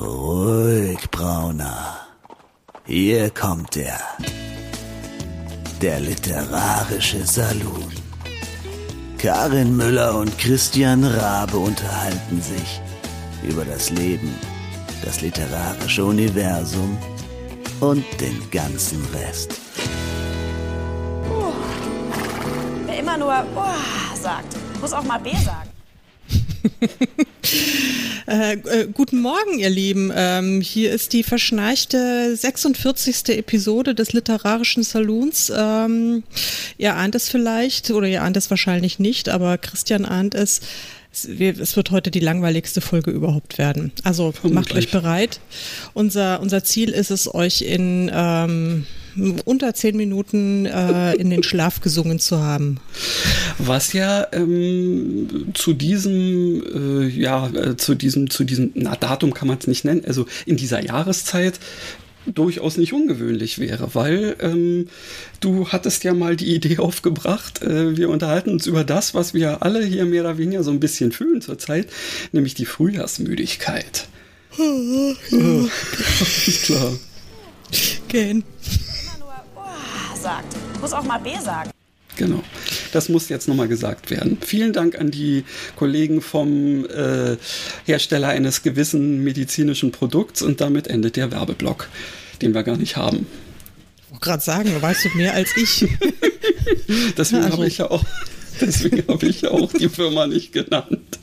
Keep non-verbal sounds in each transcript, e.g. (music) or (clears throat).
Ruhig, Brauner. Hier kommt er. Der literarische Salon. Karin Müller und Christian Rabe unterhalten sich über das Leben, das literarische Universum und den ganzen Rest. Wer immer nur oh, sagt, muss auch mal B sagen. (laughs) Äh, äh, guten Morgen, ihr Lieben. Ähm, hier ist die verschnarchte 46. Episode des Literarischen Saloons. Ähm, ihr ahnt es vielleicht oder ihr ahnt es wahrscheinlich nicht, aber Christian ahnt es. Es, es wird heute die langweiligste Folge überhaupt werden. Also Vermutlich. macht euch bereit. Unser, unser Ziel ist es, euch in ähm, unter zehn Minuten äh, in den Schlaf gesungen zu haben. Was ja ähm, zu diesem, äh, ja, äh, zu diesem, zu diesem, na, Datum kann man es nicht nennen, also in dieser Jahreszeit durchaus nicht ungewöhnlich wäre, weil ähm, du hattest ja mal die Idee (laughs) aufgebracht, äh, wir unterhalten uns über das, was wir alle hier mehr oder weniger so ein bisschen fühlen zurzeit, nämlich die Frühjahrsmüdigkeit. (laughs) (laughs) ja, klar. Gehen sagt. Muss auch mal B sagen. Genau. Das muss jetzt nochmal gesagt werden. Vielen Dank an die Kollegen vom äh, Hersteller eines gewissen medizinischen Produkts und damit endet der Werbeblock, den wir gar nicht haben. Ich wollte gerade sagen, weißt du mehr als ich. (laughs) deswegen also. habe ich ja auch, deswegen habe ich ja auch die Firma nicht genannt.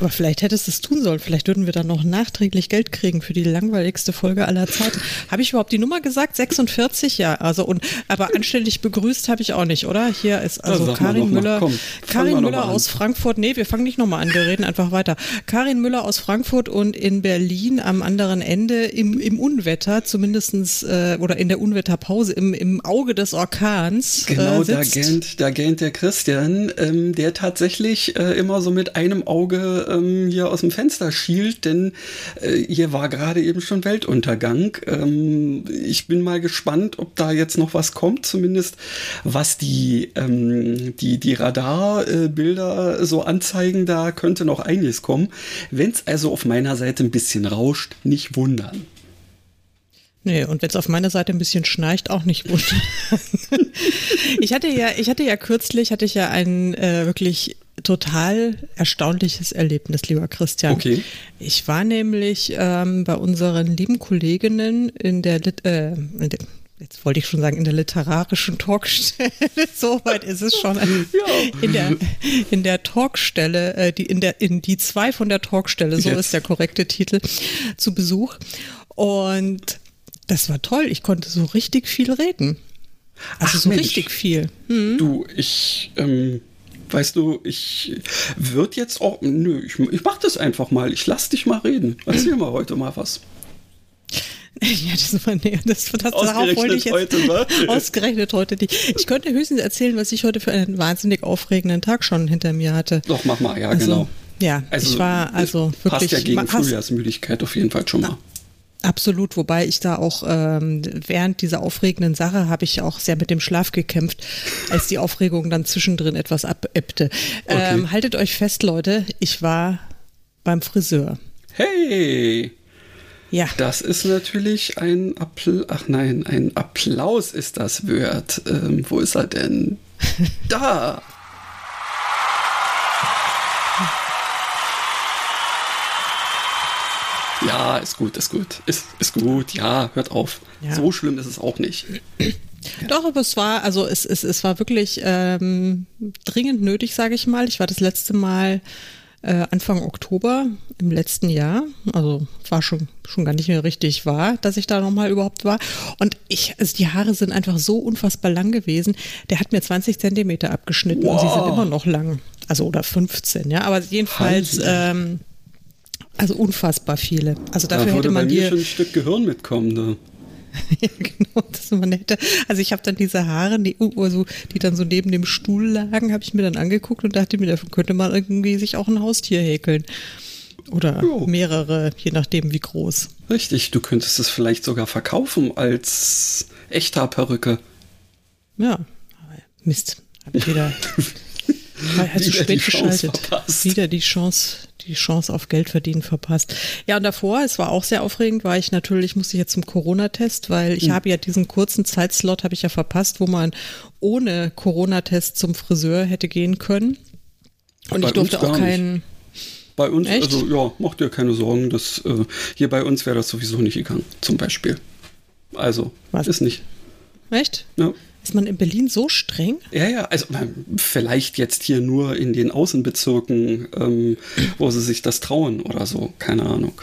Aber vielleicht hättest du es tun sollen. Vielleicht würden wir dann noch nachträglich Geld kriegen für die langweiligste Folge aller Zeiten. Habe ich überhaupt die Nummer gesagt? 46? Ja, also und aber anständig begrüßt habe ich auch nicht, oder? Hier ist also Karin Müller. Komm, Karin Müller aus Frankfurt. Nee, wir fangen nicht nochmal an, wir reden einfach weiter. Karin Müller aus Frankfurt und in Berlin am anderen Ende im, im Unwetter, zumindestens äh, oder in der Unwetterpause, im, im Auge des Orkans. Genau, äh, da gähnt, da gähnt der Christian, ähm, der tatsächlich äh, immer so mit einem Auge ähm, hier aus dem Fenster schielt, denn äh, hier war gerade eben schon Weltuntergang. Ähm, ich bin mal gespannt, ob da jetzt noch was kommt, zumindest was die, ähm, die, die Radarbilder äh, so anzeigen, da könnte noch einiges kommen. Wenn es also auf meiner Seite ein bisschen rauscht, nicht wundern. Nee, und wenn es auf meiner Seite ein bisschen schnarcht, auch nicht wundern. (laughs) ich hatte ja, ich hatte ja kürzlich, hatte ich ja einen äh, wirklich total erstaunliches Erlebnis, lieber Christian. Okay. Ich war nämlich ähm, bei unseren lieben Kolleginnen in der, äh, in der jetzt wollte ich schon sagen, in der literarischen Talkstelle, (laughs) soweit ist es schon, ja. in, der, in der Talkstelle, äh, die, in, der, in die zwei von der Talkstelle, so yes. ist der korrekte Titel, zu Besuch. Und das war toll, ich konnte so richtig viel reden. Also Ach, so Mensch. richtig viel. Hm? Du, ich, ähm, weißt du, ich würde jetzt auch, nö, ich, ich mach das einfach mal. Ich lass dich mal reden. Erzähl mal heute mal was. (laughs) Ja, das war nee, das, das ausgerechnet wollte ich jetzt, heute, ne? (laughs) ausgerechnet heute nicht. Ich könnte höchstens erzählen, was ich heute für einen wahnsinnig aufregenden Tag schon hinter mir hatte. Doch, mach mal, ja, also, genau. Ja, also, ich war also wirklich. Passt ja gegen Frühjahrsmüdigkeit auf jeden Fall schon mal. Absolut, wobei ich da auch ähm, während dieser aufregenden Sache habe ich auch sehr mit dem Schlaf gekämpft, als die Aufregung dann zwischendrin etwas abebbte. Okay. Ähm, haltet euch fest, Leute, ich war beim Friseur. Hey! Ja. Das ist natürlich ein Applaus, ach nein, ein Applaus ist das wert. Ähm, wo ist er denn? (laughs) da! Ja, ist gut, ist gut. Ist, ist gut, ja, hört auf. Ja. So schlimm ist es auch nicht. (clears throat) Doch, aber es war, also es, es, es war wirklich ähm, dringend nötig, sage ich mal. Ich war das letzte Mal äh, Anfang Oktober im letzten Jahr. Also war schon, schon gar nicht mehr richtig wahr, dass ich da nochmal überhaupt war. Und ich, also die Haare sind einfach so unfassbar lang gewesen. Der hat mir 20 Zentimeter abgeschnitten wow. und sie sind immer noch lang. Also oder 15, ja. Aber jedenfalls. Ähm, also unfassbar viele. Also dafür da hätte man bei mir schon ein Stück Gehirn mitkommen. Ne? (laughs) ja, genau, das man hätte. Also ich habe dann diese Haare, die, also, die dann so neben dem Stuhl lagen, habe ich mir dann angeguckt und dachte mir, davon könnte man irgendwie sich auch ein Haustier häkeln. Oder jo. mehrere, je nachdem wie groß. Richtig, du könntest es vielleicht sogar verkaufen als echter Perücke. Ja, Mist. Hab ich wieder (laughs) Er hat zu spät geschaltet. Verpasst. Wieder die Chance, die Chance auf Geld verdienen verpasst. Ja, und davor, es war auch sehr aufregend, war ich natürlich, musste ich jetzt zum Corona-Test, weil ich hm. habe ja diesen kurzen Zeitslot, habe ich ja verpasst, wo man ohne Corona-Test zum Friseur hätte gehen können. Und bei ich durfte auch keinen. Bei uns, Echt? also ja, macht dir keine Sorgen, dass äh, hier bei uns wäre das sowieso nicht gegangen, zum Beispiel. Also, Was? ist nicht. Echt? Ja. Ist man in Berlin so streng? Ja, ja, also vielleicht jetzt hier nur in den Außenbezirken, ähm, wo sie sich das trauen oder so, keine Ahnung.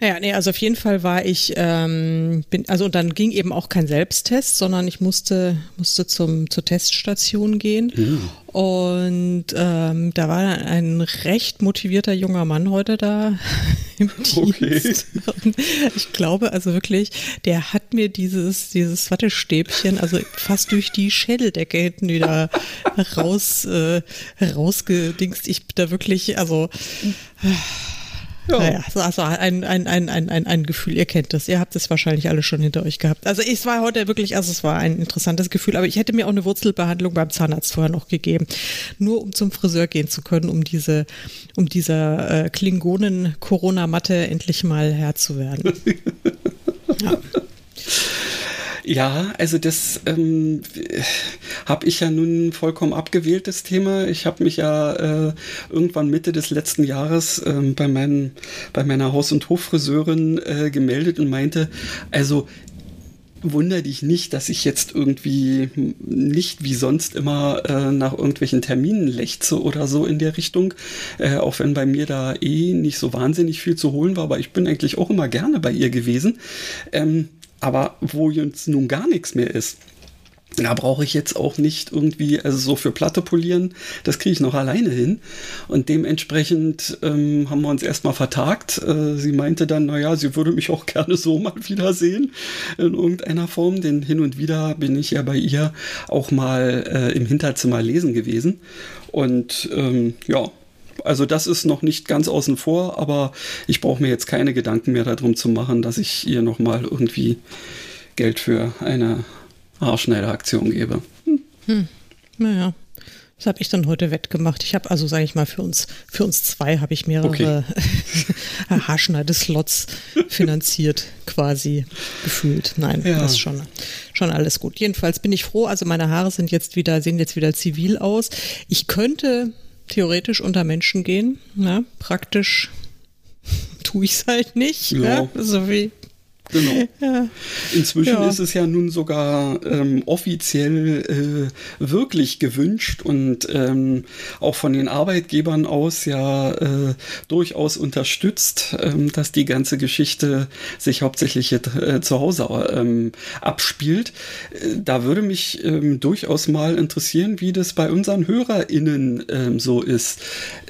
Ja, nee, also auf jeden Fall war ich, ähm, bin, also dann ging eben auch kein Selbsttest, sondern ich musste, musste zum, zur Teststation gehen. Mhm. Und ähm, da war ein recht motivierter junger Mann heute da (laughs) im Dienst. Okay. ich glaube also wirklich, der hat mir dieses, dieses Wattestäbchen, also fast durch die Schädeldecke hinten wieder raus, äh, rausgedingst. Ich bin da wirklich, also. Äh, ja. Naja, also ein, ein, ein, ein, ein, ein Gefühl, ihr kennt das, ihr habt es wahrscheinlich alle schon hinter euch gehabt. Also es war heute wirklich, also es war ein interessantes Gefühl, aber ich hätte mir auch eine Wurzelbehandlung beim Zahnarzt vorher noch gegeben, nur um zum Friseur gehen zu können, um diese, um dieser äh, Klingonen-Corona-Matte endlich mal Herr zu werden. (laughs) ja. Ja, also das ähm, habe ich ja nun vollkommen abgewählt, das Thema. Ich habe mich ja äh, irgendwann Mitte des letzten Jahres äh, bei, meinen, bei meiner Haus- und Hoffriseurin äh, gemeldet und meinte, also wunder dich nicht, dass ich jetzt irgendwie nicht wie sonst immer äh, nach irgendwelchen Terminen lechze oder so in der Richtung, äh, auch wenn bei mir da eh nicht so wahnsinnig viel zu holen war, aber ich bin eigentlich auch immer gerne bei ihr gewesen. Ähm, aber wo jetzt nun gar nichts mehr ist, da brauche ich jetzt auch nicht irgendwie, also so für Platte polieren, das kriege ich noch alleine hin. Und dementsprechend ähm, haben wir uns erstmal vertagt. Äh, sie meinte dann, naja, sie würde mich auch (laughs) gerne so mal wiedersehen in irgendeiner Form, denn hin und wieder bin ich ja bei ihr auch mal äh, im Hinterzimmer lesen gewesen. Und ähm, ja, also das ist noch nicht ganz außen vor, aber ich brauche mir jetzt keine Gedanken mehr darum zu machen, dass ich ihr nochmal irgendwie Geld für eine Haarschneideraktion gebe. Hm. Hm. Naja. Das habe ich dann heute wettgemacht. Ich habe also, sage ich mal, für uns, für uns zwei habe ich mehrere okay. (laughs) Haarschneideslots finanziert, quasi gefühlt. Nein, ja. das ist schon, schon alles gut. Jedenfalls bin ich froh. Also meine Haare sind jetzt wieder, sehen jetzt wieder zivil aus. Ich könnte theoretisch unter Menschen gehen. Na, praktisch (laughs) tue ich es halt nicht. Ja. Ne? So wie Genau. Ja. Inzwischen ja. ist es ja nun sogar ähm, offiziell äh, wirklich gewünscht und ähm, auch von den Arbeitgebern aus ja äh, durchaus unterstützt, ähm, dass die ganze Geschichte sich hauptsächlich äh, zu Hause ähm, abspielt. Äh, da würde mich ähm, durchaus mal interessieren, wie das bei unseren HörerInnen ähm, so ist.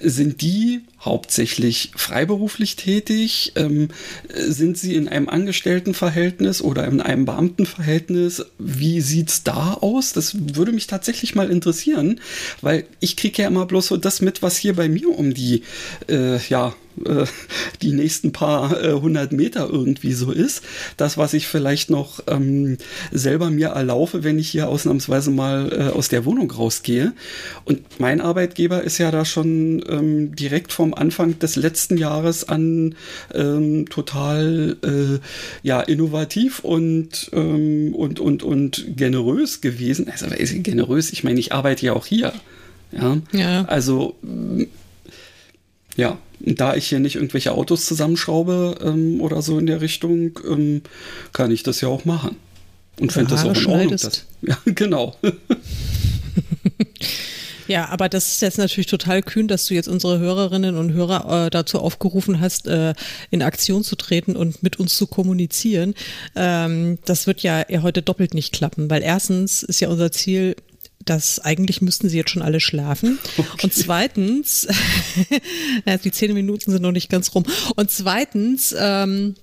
Sind die hauptsächlich freiberuflich tätig? Ähm, sind Sie in einem Angestelltenverhältnis oder in einem Beamtenverhältnis? Wie sieht's da aus? Das würde mich tatsächlich mal interessieren, weil ich kriege ja immer bloß so das mit, was hier bei mir um die äh, ja, äh, die nächsten paar äh, hundert Meter irgendwie so ist. Das, was ich vielleicht noch ähm, selber mir erlaufe, wenn ich hier ausnahmsweise mal äh, aus der Wohnung rausgehe. Und mein Arbeitgeber ist ja da schon ähm, direkt vom Anfang des letzten Jahres an ähm, total äh, ja, innovativ und, ähm, und, und, und generös gewesen. Also generös, ich meine, ich arbeite ja auch hier. Ja, ja. also ja, da ich hier nicht irgendwelche Autos zusammenschraube ähm, oder so in der Richtung, ähm, kann ich das ja auch machen. Und fände das auch in Ordnung. Das, (laughs) ja, genau. (laughs) Ja, aber das ist jetzt natürlich total kühn, dass du jetzt unsere Hörerinnen und Hörer äh, dazu aufgerufen hast, äh, in Aktion zu treten und mit uns zu kommunizieren. Ähm, das wird ja heute doppelt nicht klappen, weil erstens ist ja unser Ziel, dass eigentlich müssten sie jetzt schon alle schlafen. Okay. Und zweitens, (laughs) die zehn Minuten sind noch nicht ganz rum. Und zweitens, ähm,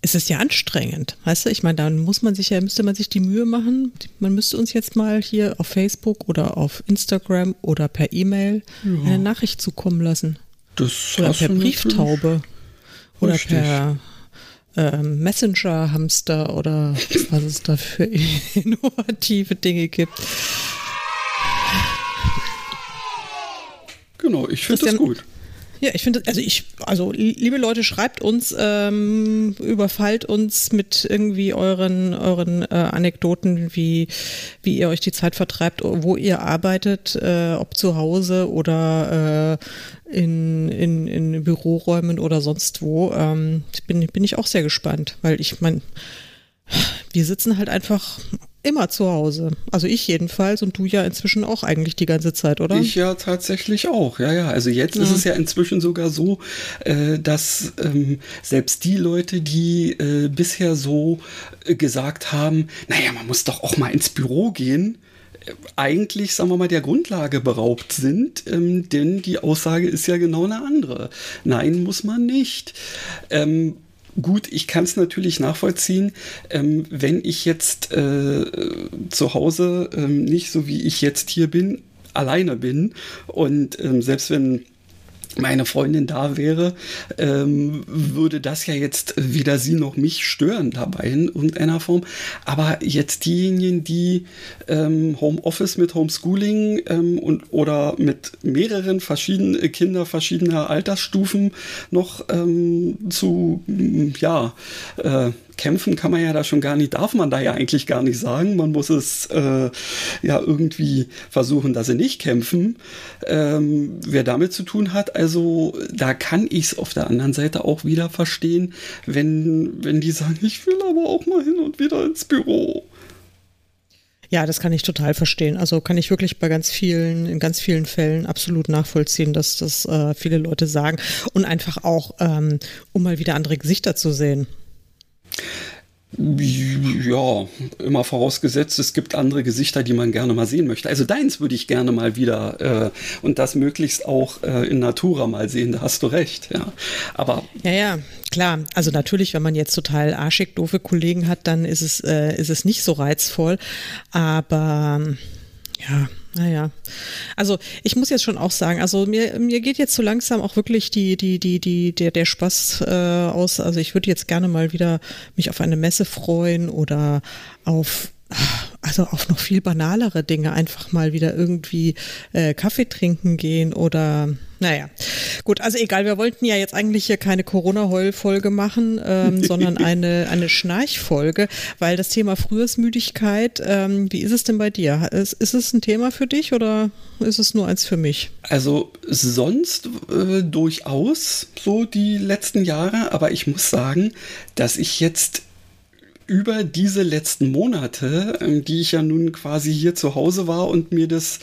es ist ja anstrengend, weißt du? Ich meine, dann muss man sich ja, müsste man sich die Mühe machen. Man müsste uns jetzt mal hier auf Facebook oder auf Instagram oder per E-Mail ja. eine Nachricht zukommen lassen. Das oder per Brieftaube. Oder per ähm, Messenger-Hamster oder was es da für (laughs) innovative Dinge gibt. Genau, ich finde das gut. Ja, ich finde, also ich, also liebe Leute, schreibt uns, ähm, überfallt uns mit irgendwie euren euren äh, Anekdoten, wie wie ihr euch die Zeit vertreibt, wo ihr arbeitet, äh, ob zu Hause oder äh, in, in, in Büroräumen oder sonst wo. Ähm, bin bin ich auch sehr gespannt, weil ich meine, wir sitzen halt einfach immer zu Hause. Also ich jedenfalls und du ja inzwischen auch eigentlich die ganze Zeit, oder? Ich ja tatsächlich auch, ja, ja. Also jetzt ja. ist es ja inzwischen sogar so, äh, dass ähm, selbst die Leute, die äh, bisher so äh, gesagt haben, naja, man muss doch auch mal ins Büro gehen, äh, eigentlich, sagen wir mal, der Grundlage beraubt sind, ähm, denn die Aussage ist ja genau eine andere. Nein, muss man nicht. Ähm, Gut, ich kann es natürlich nachvollziehen, ähm, wenn ich jetzt äh, zu Hause ähm, nicht so wie ich jetzt hier bin, alleine bin und ähm, selbst wenn meine Freundin da wäre, ähm, würde das ja jetzt weder sie noch mich stören dabei in irgendeiner Form. Aber jetzt diejenigen, die ähm, Homeoffice mit Homeschooling ähm, und oder mit mehreren verschiedenen Kinder verschiedener Altersstufen noch ähm, zu ja äh, kämpfen kann man ja da schon gar nicht, darf man da ja eigentlich gar nicht sagen. Man muss es äh, ja irgendwie versuchen, dass sie nicht kämpfen. Ähm, wer damit zu tun hat, also da kann ich es auf der anderen Seite auch wieder verstehen, wenn, wenn die sagen, ich will aber auch mal hin und wieder ins Büro. Ja, das kann ich total verstehen. Also kann ich wirklich bei ganz vielen, in ganz vielen Fällen absolut nachvollziehen, dass das äh, viele Leute sagen. Und einfach auch, ähm, um mal wieder andere Gesichter zu sehen. Ja, immer vorausgesetzt, es gibt andere Gesichter, die man gerne mal sehen möchte. Also deins würde ich gerne mal wieder äh, und das möglichst auch äh, in Natura mal sehen, da hast du recht, ja. Aber. Ja, ja, klar. Also natürlich, wenn man jetzt total arschig doofe Kollegen hat, dann ist es, äh, ist es nicht so reizvoll. Aber ja, naja. Also ich muss jetzt schon auch sagen, also mir, mir geht jetzt so langsam auch wirklich die, die, die, die, der, der Spaß äh, aus. Also ich würde jetzt gerne mal wieder mich auf eine Messe freuen oder auf also auf noch viel banalere Dinge, einfach mal wieder irgendwie äh, Kaffee trinken gehen oder naja. Gut, also egal, wir wollten ja jetzt eigentlich hier keine Corona-Heul-Folge machen, ähm, (laughs) sondern eine, eine Schnarchfolge, weil das Thema Frühjahrsmüdigkeit, ähm, wie ist es denn bei dir? Ist, ist es ein Thema für dich oder ist es nur eins für mich? Also sonst äh, durchaus so die letzten Jahre, aber ich muss sagen, dass ich jetzt über diese letzten Monate, ähm, die ich ja nun quasi hier zu Hause war und mir das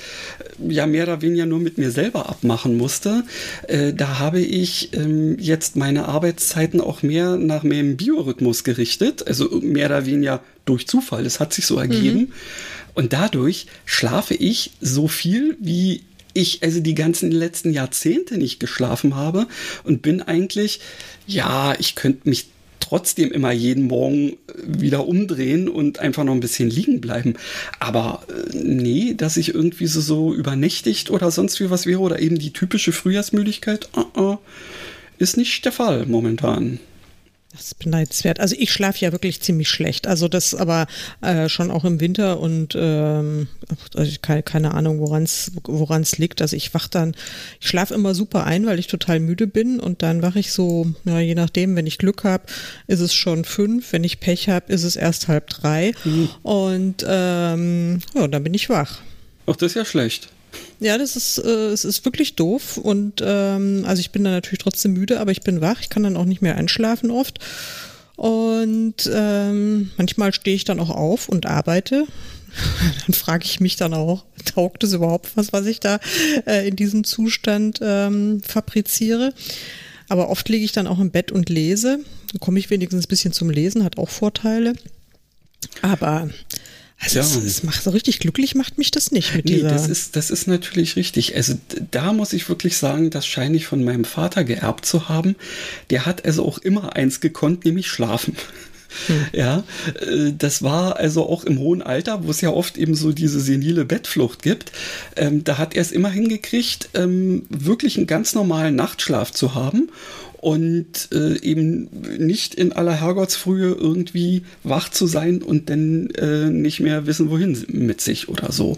äh, ja mehr oder weniger nur mit mir selber abmachen musste, äh, da habe ich ähm, jetzt meine Arbeitszeiten auch mehr nach meinem Biorhythmus gerichtet, also mehr oder weniger durch Zufall, das hat sich so ergeben. Mhm. Und dadurch schlafe ich so viel wie ich also die ganzen letzten Jahrzehnte nicht geschlafen habe und bin eigentlich, ja, ich könnte mich trotzdem immer jeden Morgen äh, wieder umdrehen und einfach noch ein bisschen liegen bleiben. Aber äh, nee, dass ich irgendwie so, so übernächtigt oder sonst wie was wäre oder eben die typische Frühjahrsmüdigkeit, uh -uh, ist nicht der Fall momentan. Das ist beneidenswert. Also ich schlafe ja wirklich ziemlich schlecht. Also das aber äh, schon auch im Winter und ähm, also keine, keine Ahnung, woran es woran es liegt. Also ich wach dann, ich schlafe immer super ein, weil ich total müde bin und dann wache ich so, ja, je nachdem, wenn ich Glück habe, ist es schon fünf, wenn ich Pech habe, ist es erst halb drei mhm. und ähm, ja, dann bin ich wach. Ach, das ist ja schlecht. Ja, das ist, äh, es ist wirklich doof. Und ähm, also ich bin dann natürlich trotzdem müde, aber ich bin wach. Ich kann dann auch nicht mehr einschlafen oft. Und ähm, manchmal stehe ich dann auch auf und arbeite. (laughs) dann frage ich mich dann auch, taugt es überhaupt was, was ich da äh, in diesem Zustand ähm, fabriziere? Aber oft liege ich dann auch im Bett und lese. Dann komme ich wenigstens ein bisschen zum Lesen, hat auch Vorteile. Aber also ja. es, es, macht so richtig glücklich macht mich das nicht mit nee, dieser. Das ist, das ist natürlich richtig. Also da muss ich wirklich sagen, das scheine ich von meinem Vater geerbt zu haben. Der hat also auch immer eins gekonnt, nämlich schlafen. Hm. Ja, äh, das war also auch im hohen Alter, wo es ja oft eben so diese senile Bettflucht gibt. Ähm, da hat er es immer hingekriegt, ähm, wirklich einen ganz normalen Nachtschlaf zu haben und äh, eben nicht in aller Herrgottsfrühe irgendwie wach zu sein und dann äh, nicht mehr wissen, wohin mit sich oder so.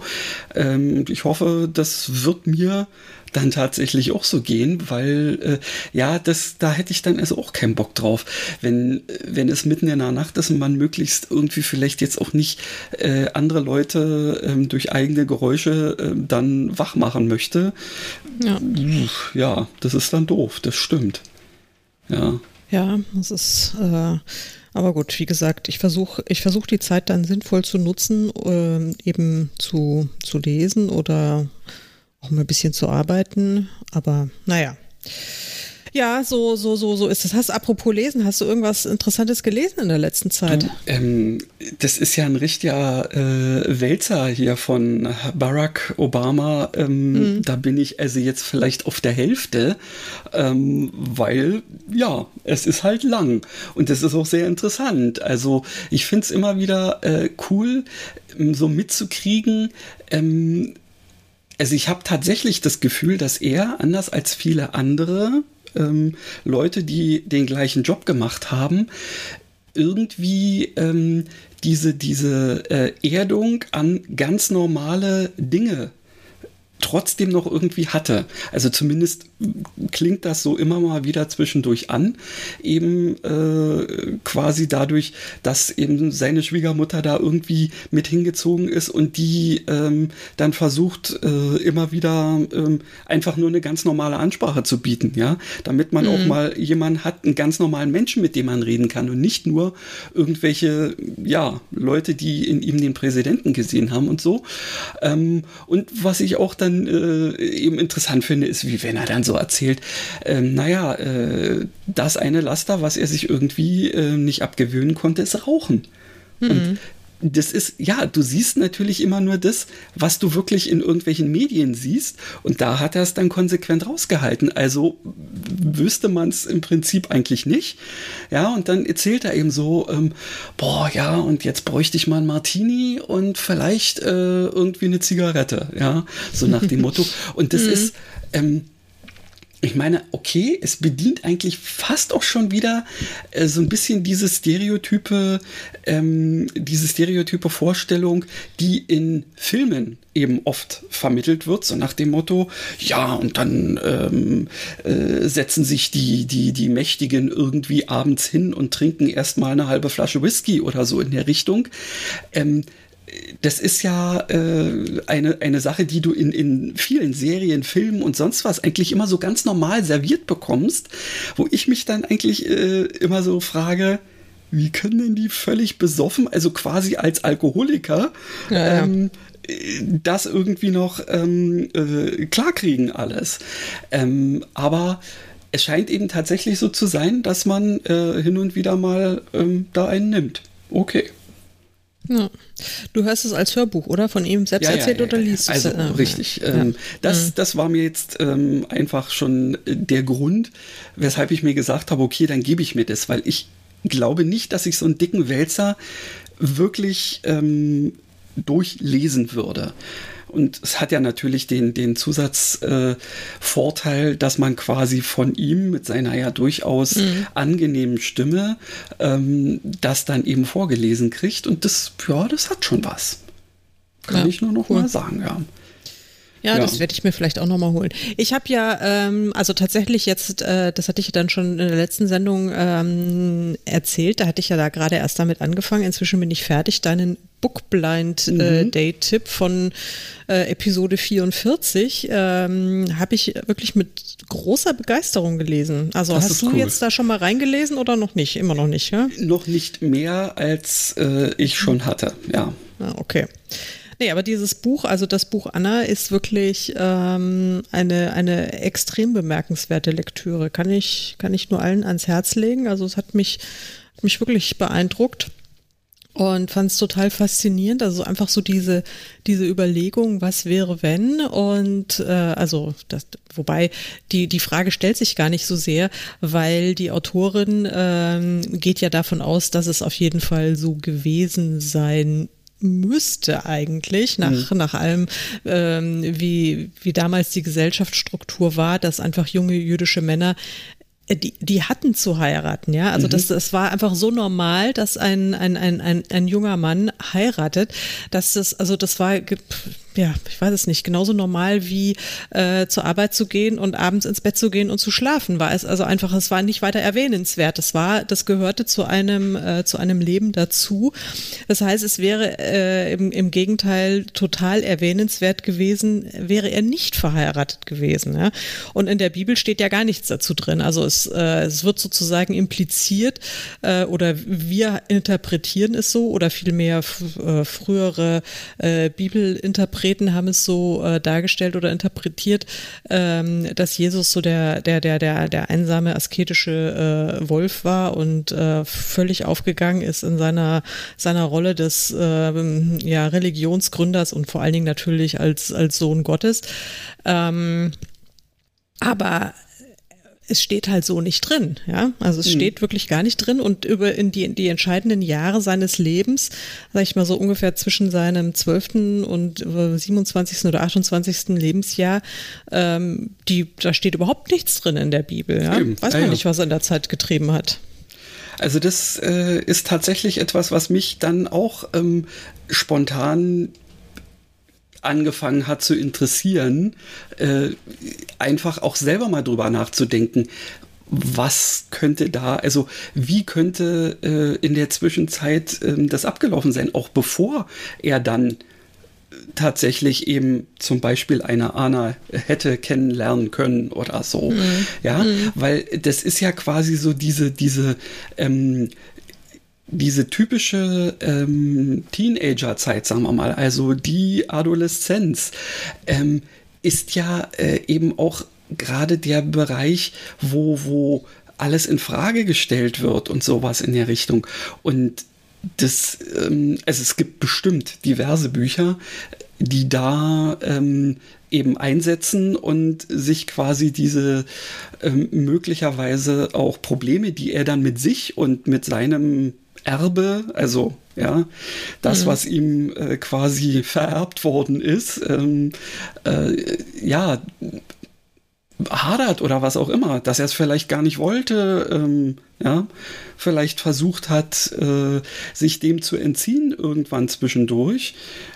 Ähm, ich hoffe, das wird mir dann tatsächlich auch so gehen, weil äh, ja, das, da hätte ich dann also auch keinen Bock drauf, wenn, wenn es mitten in der Nacht ist und man möglichst irgendwie vielleicht jetzt auch nicht äh, andere Leute ähm, durch eigene Geräusche äh, dann wach machen möchte. Ja. ja, das ist dann doof, das stimmt. Ja. Ja, das ist äh, aber gut, wie gesagt, ich versuche ich versuch die Zeit dann sinnvoll zu nutzen, äh, eben zu, zu lesen oder auch mal ein bisschen zu arbeiten. Aber naja. Ja, so, so, so, so ist es. Hast apropos lesen, hast du irgendwas Interessantes gelesen in der letzten Zeit? Du, ähm, das ist ja ein richtiger äh, Wälzer hier von Barack Obama. Ähm, mhm. Da bin ich also jetzt vielleicht auf der Hälfte, ähm, weil ja, es ist halt lang und das ist auch sehr interessant. Also ich finde es immer wieder äh, cool, so mitzukriegen, ähm, also ich habe tatsächlich das Gefühl, dass er, anders als viele andere ähm, Leute, die den gleichen Job gemacht haben, irgendwie ähm, diese, diese äh, Erdung an ganz normale Dinge trotzdem noch irgendwie hatte. Also zumindest klingt das so immer mal wieder zwischendurch an, eben äh, quasi dadurch, dass eben seine Schwiegermutter da irgendwie mit hingezogen ist und die ähm, dann versucht, äh, immer wieder ähm, einfach nur eine ganz normale Ansprache zu bieten, ja, damit man mhm. auch mal jemanden hat, einen ganz normalen Menschen, mit dem man reden kann und nicht nur irgendwelche, ja, Leute, die in ihm den Präsidenten gesehen haben und so. Ähm, und was ich auch dann dann äh, eben interessant finde, ist, wie wenn er dann so erzählt, ähm, naja, äh, das eine Laster, was er sich irgendwie äh, nicht abgewöhnen konnte, ist Rauchen. Mhm. Und das ist, ja, du siehst natürlich immer nur das, was du wirklich in irgendwelchen Medien siehst. Und da hat er es dann konsequent rausgehalten. Also wüsste man es im Prinzip eigentlich nicht. Ja, und dann erzählt er eben so, ähm, boah, ja, und jetzt bräuchte ich mal ein Martini und vielleicht äh, irgendwie eine Zigarette. Ja, so nach dem Motto. (laughs) Und das mhm. ist, ähm, ich meine, okay, es bedient eigentlich fast auch schon wieder äh, so ein bisschen diese Stereotype, ähm, diese stereotype Vorstellung, die in Filmen eben oft vermittelt wird, so nach dem Motto, ja, und dann ähm, äh, setzen sich die, die, die Mächtigen irgendwie abends hin und trinken erstmal eine halbe Flasche Whisky oder so in der Richtung. Ähm, das ist ja äh, eine, eine Sache, die du in, in vielen Serien, Filmen und sonst was eigentlich immer so ganz normal serviert bekommst, wo ich mich dann eigentlich äh, immer so frage, wie können denn die völlig besoffen, also quasi als Alkoholiker, ja, ja. Ähm, das irgendwie noch ähm, äh, klarkriegen alles. Ähm, aber es scheint eben tatsächlich so zu sein, dass man äh, hin und wieder mal ähm, da einen nimmt. Okay. Ja. Du hörst es als Hörbuch, oder? Von ihm selbst ja, erzählt ja, oder liest du es? Also, richtig. Ähm, das, mhm. das war mir jetzt ähm, einfach schon der Grund, weshalb ich mir gesagt habe, okay, dann gebe ich mir das, weil ich glaube nicht, dass ich so einen dicken Wälzer wirklich ähm, durchlesen würde. Und es hat ja natürlich den, den Zusatzvorteil, äh, dass man quasi von ihm mit seiner ja durchaus mhm. angenehmen Stimme ähm, das dann eben vorgelesen kriegt. Und das, ja, das hat schon was. Kann ja, ich nur noch cool. mal sagen, ja. Ja, ja, das werde ich mir vielleicht auch nochmal holen. Ich habe ja, ähm, also tatsächlich jetzt, äh, das hatte ich dann schon in der letzten Sendung ähm, erzählt, da hatte ich ja da gerade erst damit angefangen. Inzwischen bin ich fertig, deinen Bookblind äh, mhm. Day Tipp von äh, Episode 44 ähm, habe ich wirklich mit großer Begeisterung gelesen. Also das hast du cool. jetzt da schon mal reingelesen oder noch nicht? Immer noch nicht, ja? Noch nicht mehr als äh, ich schon hatte, ja. Ah, okay. Nee, aber dieses Buch, also das Buch Anna, ist wirklich ähm, eine, eine extrem bemerkenswerte Lektüre. Kann ich, kann ich nur allen ans Herz legen. Also es hat mich, hat mich wirklich beeindruckt und fand es total faszinierend. Also einfach so diese, diese Überlegung, was wäre wenn? Und äh, also das, wobei die, die Frage stellt sich gar nicht so sehr, weil die Autorin ähm, geht ja davon aus, dass es auf jeden Fall so gewesen sein müsste eigentlich, nach, mhm. nach allem, ähm, wie, wie damals die Gesellschaftsstruktur war, dass einfach junge jüdische Männer äh, die, die hatten zu heiraten, ja. Also mhm. das, das war einfach so normal, dass ein, ein, ein, ein, ein junger Mann heiratet, dass das, also das war ja, ich weiß es nicht, genauso normal wie äh, zur Arbeit zu gehen und abends ins Bett zu gehen und zu schlafen war es also einfach, es war nicht weiter erwähnenswert. Das war, das gehörte zu einem, äh, zu einem Leben dazu. Das heißt, es wäre äh, im, im Gegenteil total erwähnenswert gewesen, wäre er nicht verheiratet gewesen. Ja? Und in der Bibel steht ja gar nichts dazu drin. Also es, äh, es wird sozusagen impliziert äh, oder wir interpretieren es so oder vielmehr äh, frühere äh, Bibelinterpretationen Interpreten haben es so äh, dargestellt oder interpretiert, ähm, dass Jesus so der, der, der, der, der einsame asketische äh, Wolf war und äh, völlig aufgegangen ist in seiner, seiner Rolle des äh, ja, Religionsgründers und vor allen Dingen natürlich als, als Sohn Gottes. Ähm, aber es steht halt so nicht drin, ja. Also es mhm. steht wirklich gar nicht drin und über in die, die entscheidenden Jahre seines Lebens, sag ich mal so ungefähr zwischen seinem zwölften und 27. oder 28. Lebensjahr, ähm, die, da steht überhaupt nichts drin in der Bibel, ja. Eben. Weiß man ja, nicht, was er in der Zeit getrieben hat. Also das äh, ist tatsächlich etwas, was mich dann auch ähm, spontan angefangen hat zu interessieren, äh, einfach auch selber mal drüber nachzudenken, was könnte da, also wie könnte äh, in der Zwischenzeit äh, das abgelaufen sein, auch bevor er dann tatsächlich eben zum Beispiel eine Anna hätte kennenlernen können oder so. Mhm. Ja, mhm. weil das ist ja quasi so diese, diese ähm, diese typische ähm, Teenager-Zeit, sagen wir mal, also die Adoleszenz, ähm, ist ja äh, eben auch gerade der Bereich, wo, wo alles in Frage gestellt wird und sowas in der Richtung. Und das, ähm, also es gibt bestimmt diverse Bücher, die da ähm, eben einsetzen und sich quasi diese ähm, möglicherweise auch Probleme, die er dann mit sich und mit seinem Erbe, also ja, das, mhm. was ihm äh, quasi vererbt worden ist, ähm, äh, ja, hadert oder was auch immer, dass er es vielleicht gar nicht wollte, ähm, ja, vielleicht versucht hat, äh, sich dem zu entziehen irgendwann zwischendurch,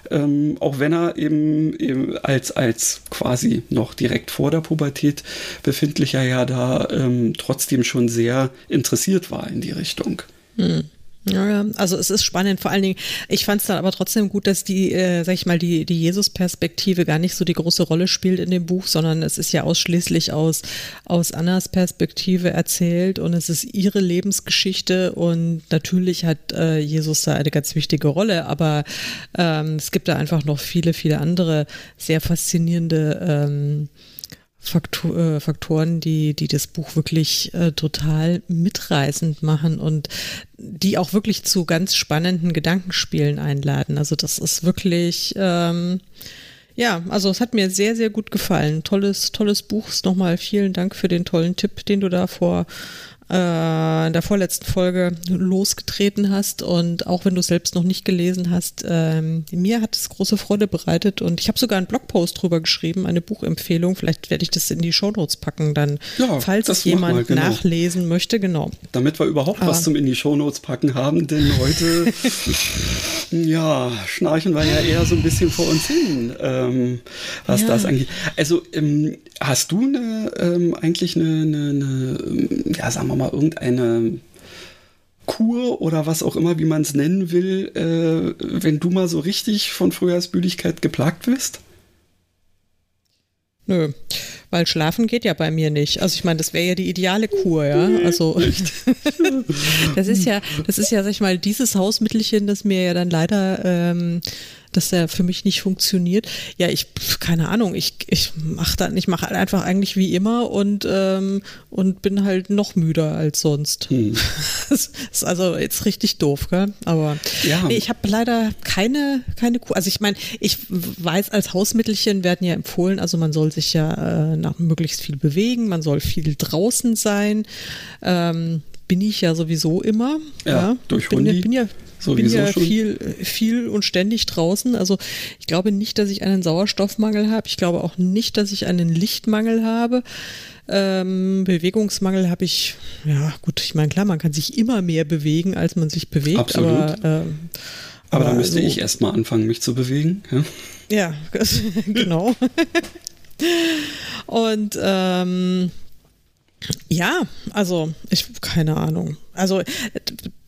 ähm, auch wenn er eben, eben, als, als quasi noch direkt vor der Pubertät befindlicher ja da ähm, trotzdem schon sehr interessiert war in die Richtung. Mhm. Ja, also es ist spannend. Vor allen Dingen, ich fand es dann aber trotzdem gut, dass die, äh, sag ich mal, die, die Jesus-Perspektive gar nicht so die große Rolle spielt in dem Buch, sondern es ist ja ausschließlich aus, aus Annas Perspektive erzählt und es ist ihre Lebensgeschichte und natürlich hat äh, Jesus da eine ganz wichtige Rolle, aber ähm, es gibt da einfach noch viele, viele andere sehr faszinierende ähm, Faktor, äh, Faktoren, die, die das Buch wirklich äh, total mitreißend machen und die auch wirklich zu ganz spannenden Gedankenspielen einladen. Also das ist wirklich, ähm, ja, also es hat mir sehr, sehr gut gefallen. Tolles, tolles Buch. Nochmal vielen Dank für den tollen Tipp, den du da vor äh, in der vorletzten Folge losgetreten hast und auch wenn du es selbst noch nicht gelesen hast, ähm, mir hat es große Freude bereitet und ich habe sogar einen Blogpost drüber geschrieben, eine Buchempfehlung. Vielleicht werde ich das in die Shownotes packen, dann, ja, falls es jemand mal, genau. nachlesen möchte, genau. Damit wir überhaupt Aber was zum in die Shownotes packen haben, denn heute, (laughs) ja, schnarchen wir ja eher so ein bisschen vor uns hin, ähm, was ja. das angeht. Also, ähm, hast du eine, ähm, eigentlich eine, eine, eine, ja, sagen wir wir mal, irgendeine Kur oder was auch immer, wie man es nennen will, äh, wenn du mal so richtig von Frühjahrsmüdigkeit geplagt wirst? Nö, weil schlafen geht ja bei mir nicht. Also ich meine, das wäre ja die ideale Kur, ja. Also (laughs) (laughs) das ist ja, das ist ja, sag ich mal, dieses Hausmittelchen, das mir ja dann leider ähm, dass der für mich nicht funktioniert. Ja, ich, keine Ahnung, ich, ich mache dann, ich mache halt einfach eigentlich wie immer und, ähm, und bin halt noch müder als sonst. Hm. (laughs) Das ist also jetzt richtig doof, gell? Aber ja. nee, ich habe leider keine, keine Kuh. Also ich meine, ich weiß, als Hausmittelchen werden ja empfohlen, also man soll sich ja äh, nach möglichst viel bewegen, man soll viel draußen sein. Ähm, bin ich ja sowieso immer. Ja, ja. durch bin, Hundi. bin ja bin ja schon. viel, viel und ständig draußen. Also ich glaube nicht, dass ich einen Sauerstoffmangel habe. Ich glaube auch nicht, dass ich einen Lichtmangel habe. Ähm, Bewegungsmangel habe ich, ja gut, ich meine, klar, man kann sich immer mehr bewegen, als man sich bewegt, Absolut. aber. Ähm, aber, aber da müsste also, ich erstmal anfangen, mich zu bewegen. Ja, ja (laughs) genau. (laughs) Und ähm, ja, also ich keine Ahnung. Also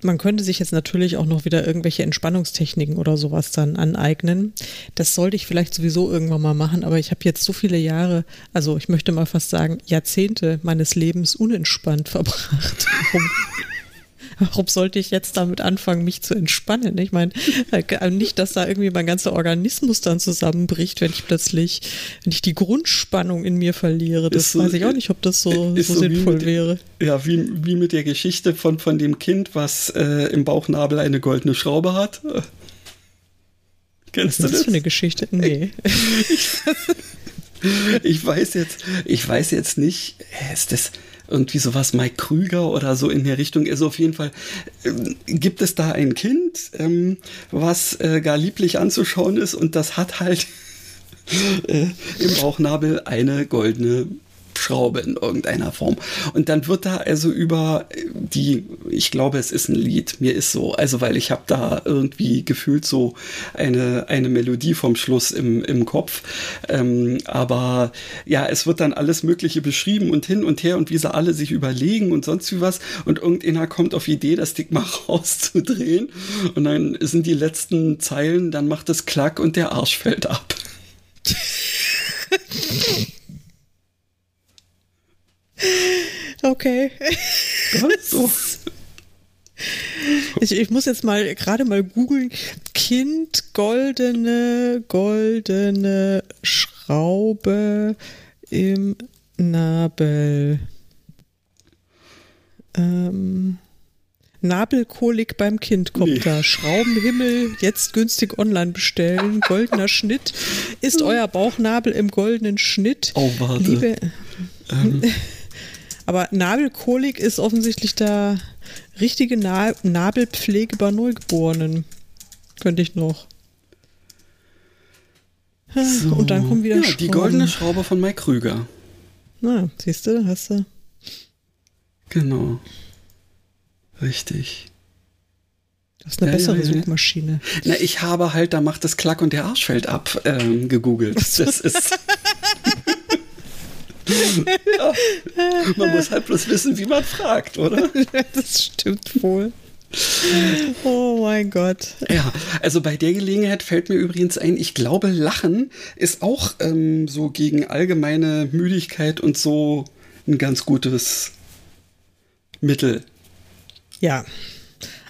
man könnte sich jetzt natürlich auch noch wieder irgendwelche Entspannungstechniken oder sowas dann aneignen. Das sollte ich vielleicht sowieso irgendwann mal machen, aber ich habe jetzt so viele Jahre, also ich möchte mal fast sagen Jahrzehnte meines Lebens unentspannt (laughs) verbracht. Um warum sollte ich jetzt damit anfangen, mich zu entspannen? Ich meine, äh, nicht, dass da irgendwie mein ganzer Organismus dann zusammenbricht, wenn ich plötzlich, wenn ich die Grundspannung in mir verliere. Das so, weiß ich auch nicht, ob das so, so, so sinnvoll mit, wäre. Ja, wie, wie mit der Geschichte von, von dem Kind, was äh, im Bauchnabel eine goldene Schraube hat. Kennst Was du das? Ist für eine Geschichte? Nee. Ich, ich weiß jetzt, ich weiß jetzt nicht, ist das, irgendwie sowas Mike Krüger oder so in der Richtung. Also auf jeden Fall ähm, gibt es da ein Kind, ähm, was äh, gar lieblich anzuschauen ist und das hat halt (laughs) äh, im Bauchnabel eine goldene Schraube in irgendeiner Form. Und dann wird da also über die, ich glaube, es ist ein Lied, mir ist so, also weil ich habe da irgendwie gefühlt so eine, eine Melodie vom Schluss im, im Kopf. Ähm, aber ja, es wird dann alles Mögliche beschrieben und hin und her und wie sie alle sich überlegen und sonst wie was. Und irgendeiner kommt auf die Idee, das Ding mal (laughs) rauszudrehen. Und dann sind die letzten Zeilen, dann macht es Klack und der Arsch fällt ab. (laughs) Okay. so. (laughs) Ich, ich, muss jetzt mal gerade mal googeln. Kind goldene, goldene Schraube im Nabel. Ähm, Nabelkolik beim Kind kommt nee. da. Schraubenhimmel, jetzt günstig online bestellen. Goldener (laughs) Schnitt. Ist euer Bauchnabel im goldenen Schnitt? Oh, warte. Liebe, ähm. Aber Nabelkolik ist offensichtlich da richtige Na Nabelpflege bei Neugeborenen. Könnte ich noch. So. Und dann kommen wieder ja, Die goldene Schraube von Mike Krüger. Na, siehst du, hast du. Genau. Richtig. Das ist eine ja, bessere ja. Suchmaschine. Na, ich habe halt, da macht das Klack und der Arsch fällt ab, ähm, gegoogelt. Das ist. (laughs) ja. Man muss halt bloß wissen, wie man fragt, oder? (laughs) das stimmt wohl. Oh mein Gott. Ja, also bei der Gelegenheit fällt mir übrigens ein, ich glaube, Lachen ist auch ähm, so gegen allgemeine Müdigkeit und so ein ganz gutes Mittel. Ja,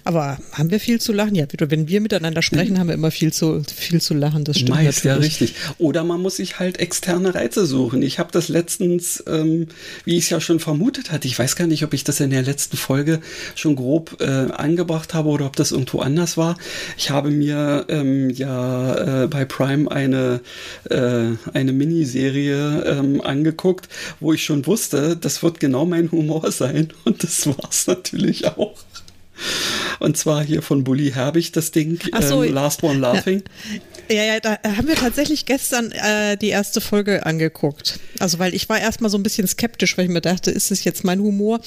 aber haben wir viel zu lachen? Ja, wenn wir miteinander sprechen, haben wir immer viel zu, viel zu lachen. Das stimmt Meist, natürlich. ja, richtig. Oder man muss sich halt externe Reize suchen. Ich habe das letztens, ähm, wie ich es ja schon vermutet hatte, ich weiß gar nicht, ob ich das in der letzten Folge schon grob äh, angebracht habe oder ob das irgendwo anders war. Ich habe mir ähm, ja äh, bei Prime eine, äh, eine Miniserie ähm, angeguckt, wo ich schon wusste, das wird genau mein Humor sein. (laughs) Und das war es natürlich auch. Und zwar hier von Bully Herbig das Ding, so, ähm, Last One Laughing. (laughs) Ja. ja, da haben wir tatsächlich gestern äh, die erste Folge angeguckt. Also, weil ich war erstmal so ein bisschen skeptisch, weil ich mir dachte, ist es jetzt mein Humor?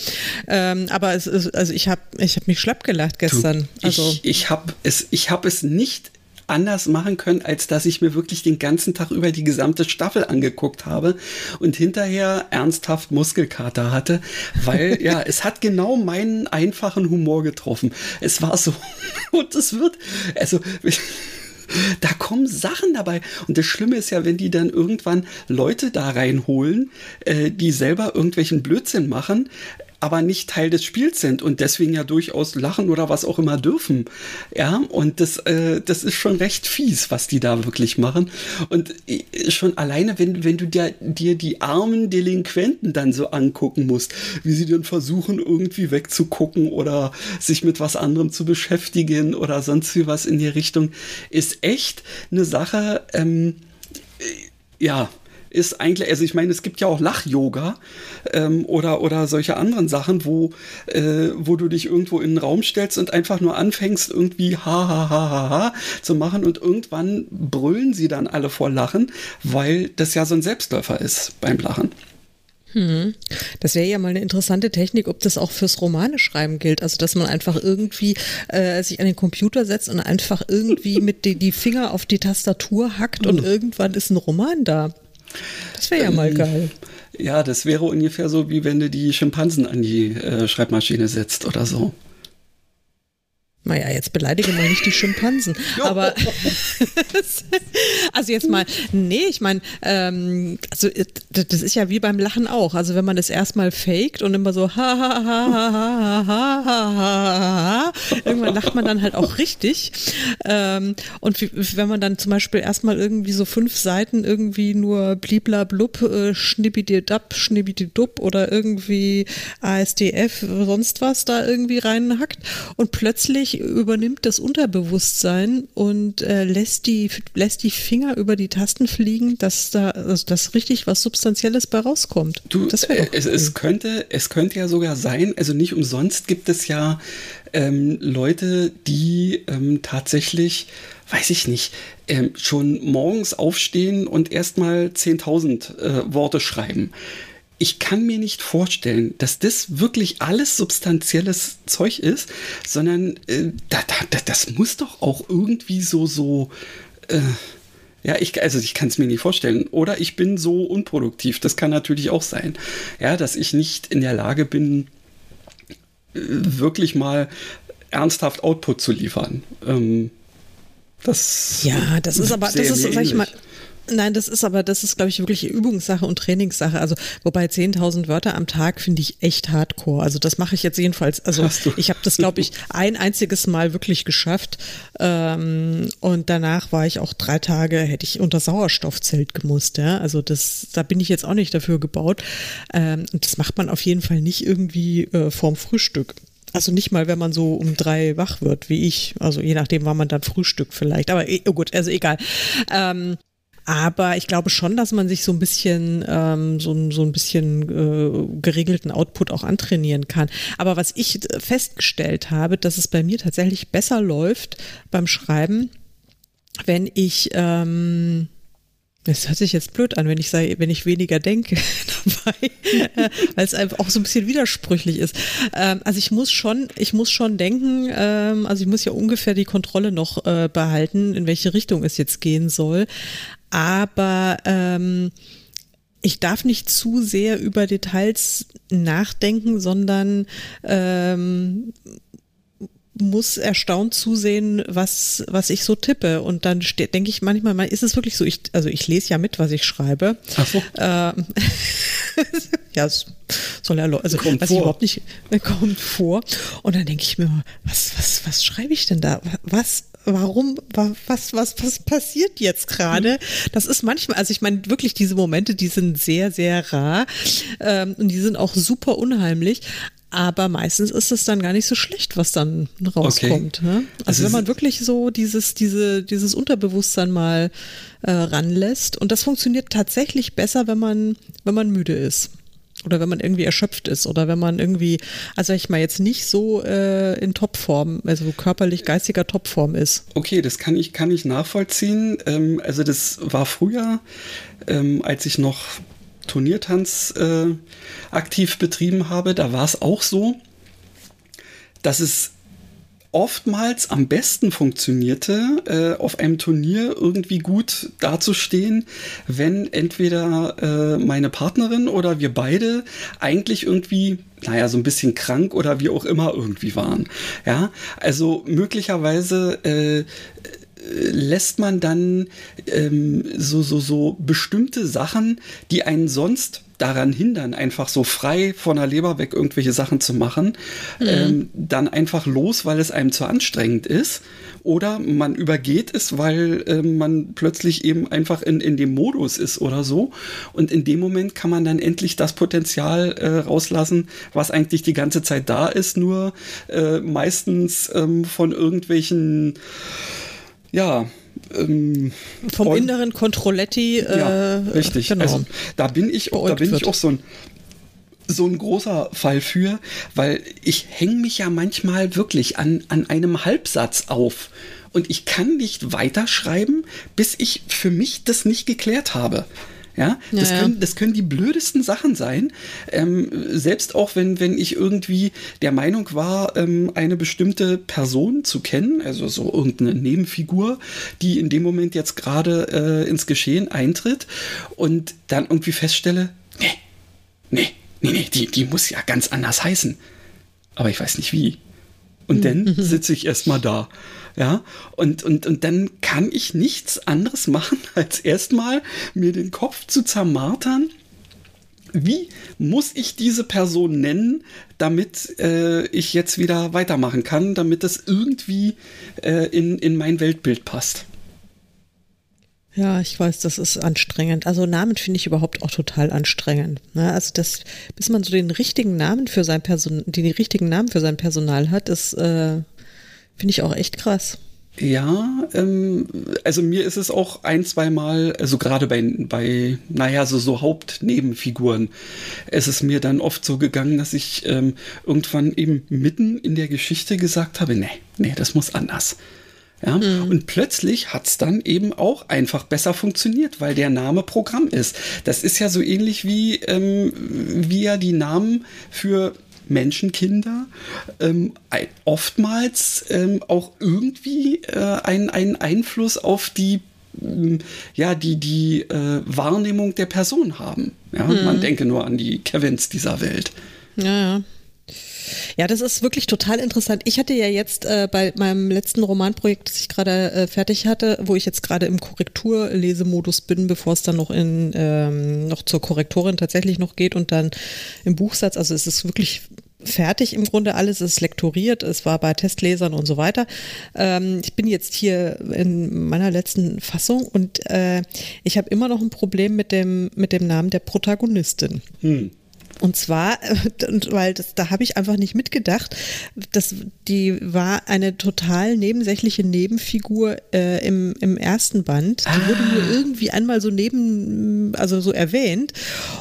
Ähm, aber es ist, also ich habe ich hab mich schlapp gelacht gestern. Du, also ich, ich habe es, ich hab es nicht anders machen können, als dass ich mir wirklich den ganzen Tag über die gesamte Staffel angeguckt habe und hinterher ernsthaft Muskelkater hatte, weil (laughs) ja, es hat genau meinen einfachen Humor getroffen. Es war so (laughs) und es wird, also (laughs) da kommen Sachen dabei. Und das Schlimme ist ja, wenn die dann irgendwann Leute da reinholen, äh, die selber irgendwelchen Blödsinn machen, aber nicht Teil des Spiels sind und deswegen ja durchaus lachen oder was auch immer dürfen. Ja, und das, äh, das ist schon recht fies, was die da wirklich machen. Und äh, schon alleine, wenn, wenn du dir, dir die armen Delinquenten dann so angucken musst, wie sie dann versuchen, irgendwie wegzugucken oder sich mit was anderem zu beschäftigen oder sonst wie was in die Richtung, ist echt eine Sache, ähm, äh, ja, ist eigentlich, also ich meine, es gibt ja auch Lach-Yoga ähm, oder, oder solche anderen Sachen, wo, äh, wo du dich irgendwo in einen Raum stellst und einfach nur anfängst, irgendwie ha, ha, ha, ha, ha zu machen und irgendwann brüllen sie dann alle vor Lachen, weil das ja so ein Selbstläufer ist beim Lachen. Hm. Das wäre ja mal eine interessante Technik, ob das auch fürs Romane schreiben gilt. Also, dass man einfach irgendwie äh, sich an den Computer setzt und einfach irgendwie (laughs) mit die, die Finger auf die Tastatur hackt und hm. irgendwann ist ein Roman da. Das wäre ja mal ähm, geil. Ja, das wäre ungefähr so, wie wenn du die Schimpansen an die äh, Schreibmaschine setzt oder so. Naja, jetzt beleidige mal nicht die Schimpansen. Aber also jetzt mal, nee, ich meine, ähm, also das ist ja wie beim Lachen auch. Also wenn man es erstmal faked und immer so ha ha ha ha ha ha ha ha irgendwann lacht man dann halt auch richtig. Ähm, und wenn man dann zum Beispiel erstmal irgendwie so fünf Seiten irgendwie nur bliblablub, äh, schnippididab, schnippididub oder irgendwie ASDF, sonst was da irgendwie reinhackt und plötzlich plötzlich übernimmt das Unterbewusstsein und äh, lässt, die, lässt die Finger über die Tasten fliegen, dass da also dass richtig was Substanzielles bei rauskommt. Du, das äh, es, cool. es, könnte, es könnte ja sogar sein, also nicht umsonst gibt es ja ähm, Leute, die ähm, tatsächlich weiß ich nicht, ähm, schon morgens aufstehen und erstmal 10.000 äh, Worte schreiben ich kann mir nicht vorstellen, dass das wirklich alles substanzielles Zeug ist, sondern äh, da, da, das muss doch auch irgendwie so, so, äh, ja, ich, also ich kann es mir nicht vorstellen. Oder ich bin so unproduktiv. Das kann natürlich auch sein. Ja, dass ich nicht in der Lage bin, äh, wirklich mal ernsthaft Output zu liefern. Ähm, das ja, das ist (laughs) aber, das ist, sag ich mal, Nein, das ist aber, das ist, glaube ich, wirklich Übungssache und Trainingssache. Also, wobei 10.000 Wörter am Tag finde ich echt hardcore. Also, das mache ich jetzt jedenfalls. Also, ich habe das, glaube (laughs) ich, ein einziges Mal wirklich geschafft. Ähm, und danach war ich auch drei Tage, hätte ich unter Sauerstoffzelt gemusst. Ja? Also, das, da bin ich jetzt auch nicht dafür gebaut. Ähm, und das macht man auf jeden Fall nicht irgendwie äh, vorm Frühstück. Also nicht mal, wenn man so um drei wach wird, wie ich. Also je nachdem, wann man dann Frühstück vielleicht. Aber eh, oh gut, also egal. Ähm, aber ich glaube schon, dass man sich so ein bisschen, ähm, so, so ein bisschen äh, geregelten Output auch antrainieren kann. Aber was ich festgestellt habe, dass es bei mir tatsächlich besser läuft beim Schreiben, wenn ich ähm, das hört sich jetzt blöd an, wenn ich sage, wenn ich weniger denke (laughs) dabei, äh, weil es einfach auch so ein bisschen widersprüchlich ist. Ähm, also ich muss schon, ich muss schon denken, ähm, also ich muss ja ungefähr die Kontrolle noch äh, behalten, in welche Richtung es jetzt gehen soll aber ähm, ich darf nicht zu sehr über Details nachdenken, sondern ähm, muss erstaunt zusehen, was, was ich so tippe. Und dann denke ich manchmal, ist es wirklich so, ich, also ich lese ja mit, was ich schreibe. Ach so. Ähm, (laughs) ja, es soll ja, also kommt was vor. ich überhaupt nicht, (laughs) kommt vor. Und dann denke ich mir, was, was, was schreibe ich denn da? Was, warum, was, was, was passiert jetzt gerade? Das ist manchmal, also ich meine wirklich diese Momente, die sind sehr, sehr rar ähm, und die sind auch super unheimlich. Aber meistens ist es dann gar nicht so schlecht, was dann rauskommt. Okay. Ne? Also, also wenn man wirklich so dieses, diese, dieses Unterbewusstsein mal äh, ranlässt. Und das funktioniert tatsächlich besser, wenn man, wenn man müde ist oder wenn man irgendwie erschöpft ist oder wenn man irgendwie, also ich mal jetzt nicht so äh, in Topform, also körperlich geistiger Topform ist. Okay, das kann ich kann ich nachvollziehen. Ähm, also das war früher, ähm, als ich noch Turniertanz äh, aktiv betrieben habe, da war es auch so, dass es oftmals am besten funktionierte, äh, auf einem Turnier irgendwie gut dazustehen, wenn entweder äh, meine Partnerin oder wir beide eigentlich irgendwie naja, so ein bisschen krank oder wie auch immer irgendwie waren. Ja, also möglicherweise äh, lässt man dann ähm, so, so, so bestimmte Sachen, die einen sonst daran hindern, einfach so frei von der Leber weg irgendwelche Sachen zu machen, mhm. ähm, dann einfach los, weil es einem zu anstrengend ist. Oder man übergeht es, weil äh, man plötzlich eben einfach in, in dem Modus ist oder so. Und in dem Moment kann man dann endlich das Potenzial äh, rauslassen, was eigentlich die ganze Zeit da ist, nur äh, meistens ähm, von irgendwelchen ja, ähm, vom und, inneren Controlletti. Äh, ja, richtig. Genau. Also da bin ich, da bin ich auch so ein so ein großer Fall für, weil ich hänge mich ja manchmal wirklich an, an einem Halbsatz auf und ich kann nicht weiterschreiben, bis ich für mich das nicht geklärt habe. Ja, das, Ja, ja. Können, das können die blödesten Sachen sein. Ähm, selbst auch wenn, wenn ich irgendwie der Meinung war, ähm, eine bestimmte Person zu kennen, also so irgendeine Nebenfigur, die in dem Moment jetzt gerade äh, ins Geschehen eintritt und dann irgendwie feststelle, nee, nee, nee, nee, die, die muss ja ganz anders heißen. Aber ich weiß nicht wie. Und dann (laughs) sitze ich erstmal da. Ja, und, und, und dann kann ich nichts anderes machen, (laughs) als erstmal mir den Kopf zu zermartern. Wie muss ich diese Person nennen, damit äh, ich jetzt wieder weitermachen kann, damit es irgendwie äh, in, in mein Weltbild passt? Ja, ich weiß, das ist anstrengend. Also Namen finde ich überhaupt auch total anstrengend. Ne? Also das, bis man so den richtigen Namen für sein Person, den richtigen Namen für sein Personal hat, ist, äh, finde ich auch echt krass. Ja, ähm, also mir ist es auch ein, zwei Mal, also gerade bei, bei, naja, so, so Hauptnebenfiguren, es ist mir dann oft so gegangen, dass ich ähm, irgendwann eben mitten in der Geschichte gesagt habe, nee, nee, das muss anders. Ja, und plötzlich hat's dann eben auch einfach besser funktioniert, weil der Name Programm ist. Das ist ja so ähnlich wie, ähm, wie ja die Namen für Menschenkinder ähm, oftmals ähm, auch irgendwie äh, einen, einen Einfluss auf die ähm, ja, die, die äh, Wahrnehmung der Person haben. Ja, man denke nur an die Kevins dieser Welt. Ja, ja. Ja, das ist wirklich total interessant. Ich hatte ja jetzt äh, bei meinem letzten Romanprojekt, das ich gerade äh, fertig hatte, wo ich jetzt gerade im Korrekturlesemodus bin, bevor es dann noch in ähm, noch zur Korrektorin tatsächlich noch geht und dann im Buchsatz. Also es ist wirklich fertig im Grunde alles, es ist lektoriert, es war bei Testlesern und so weiter. Ähm, ich bin jetzt hier in meiner letzten Fassung und äh, ich habe immer noch ein Problem mit dem mit dem Namen der Protagonistin. Und zwar, (laughs) äh, weil das, da habe ich einfach nicht mitgedacht, dass die war eine total nebensächliche Nebenfigur äh, im, im ersten Band. Die wurde nur irgendwie einmal so neben, also so erwähnt.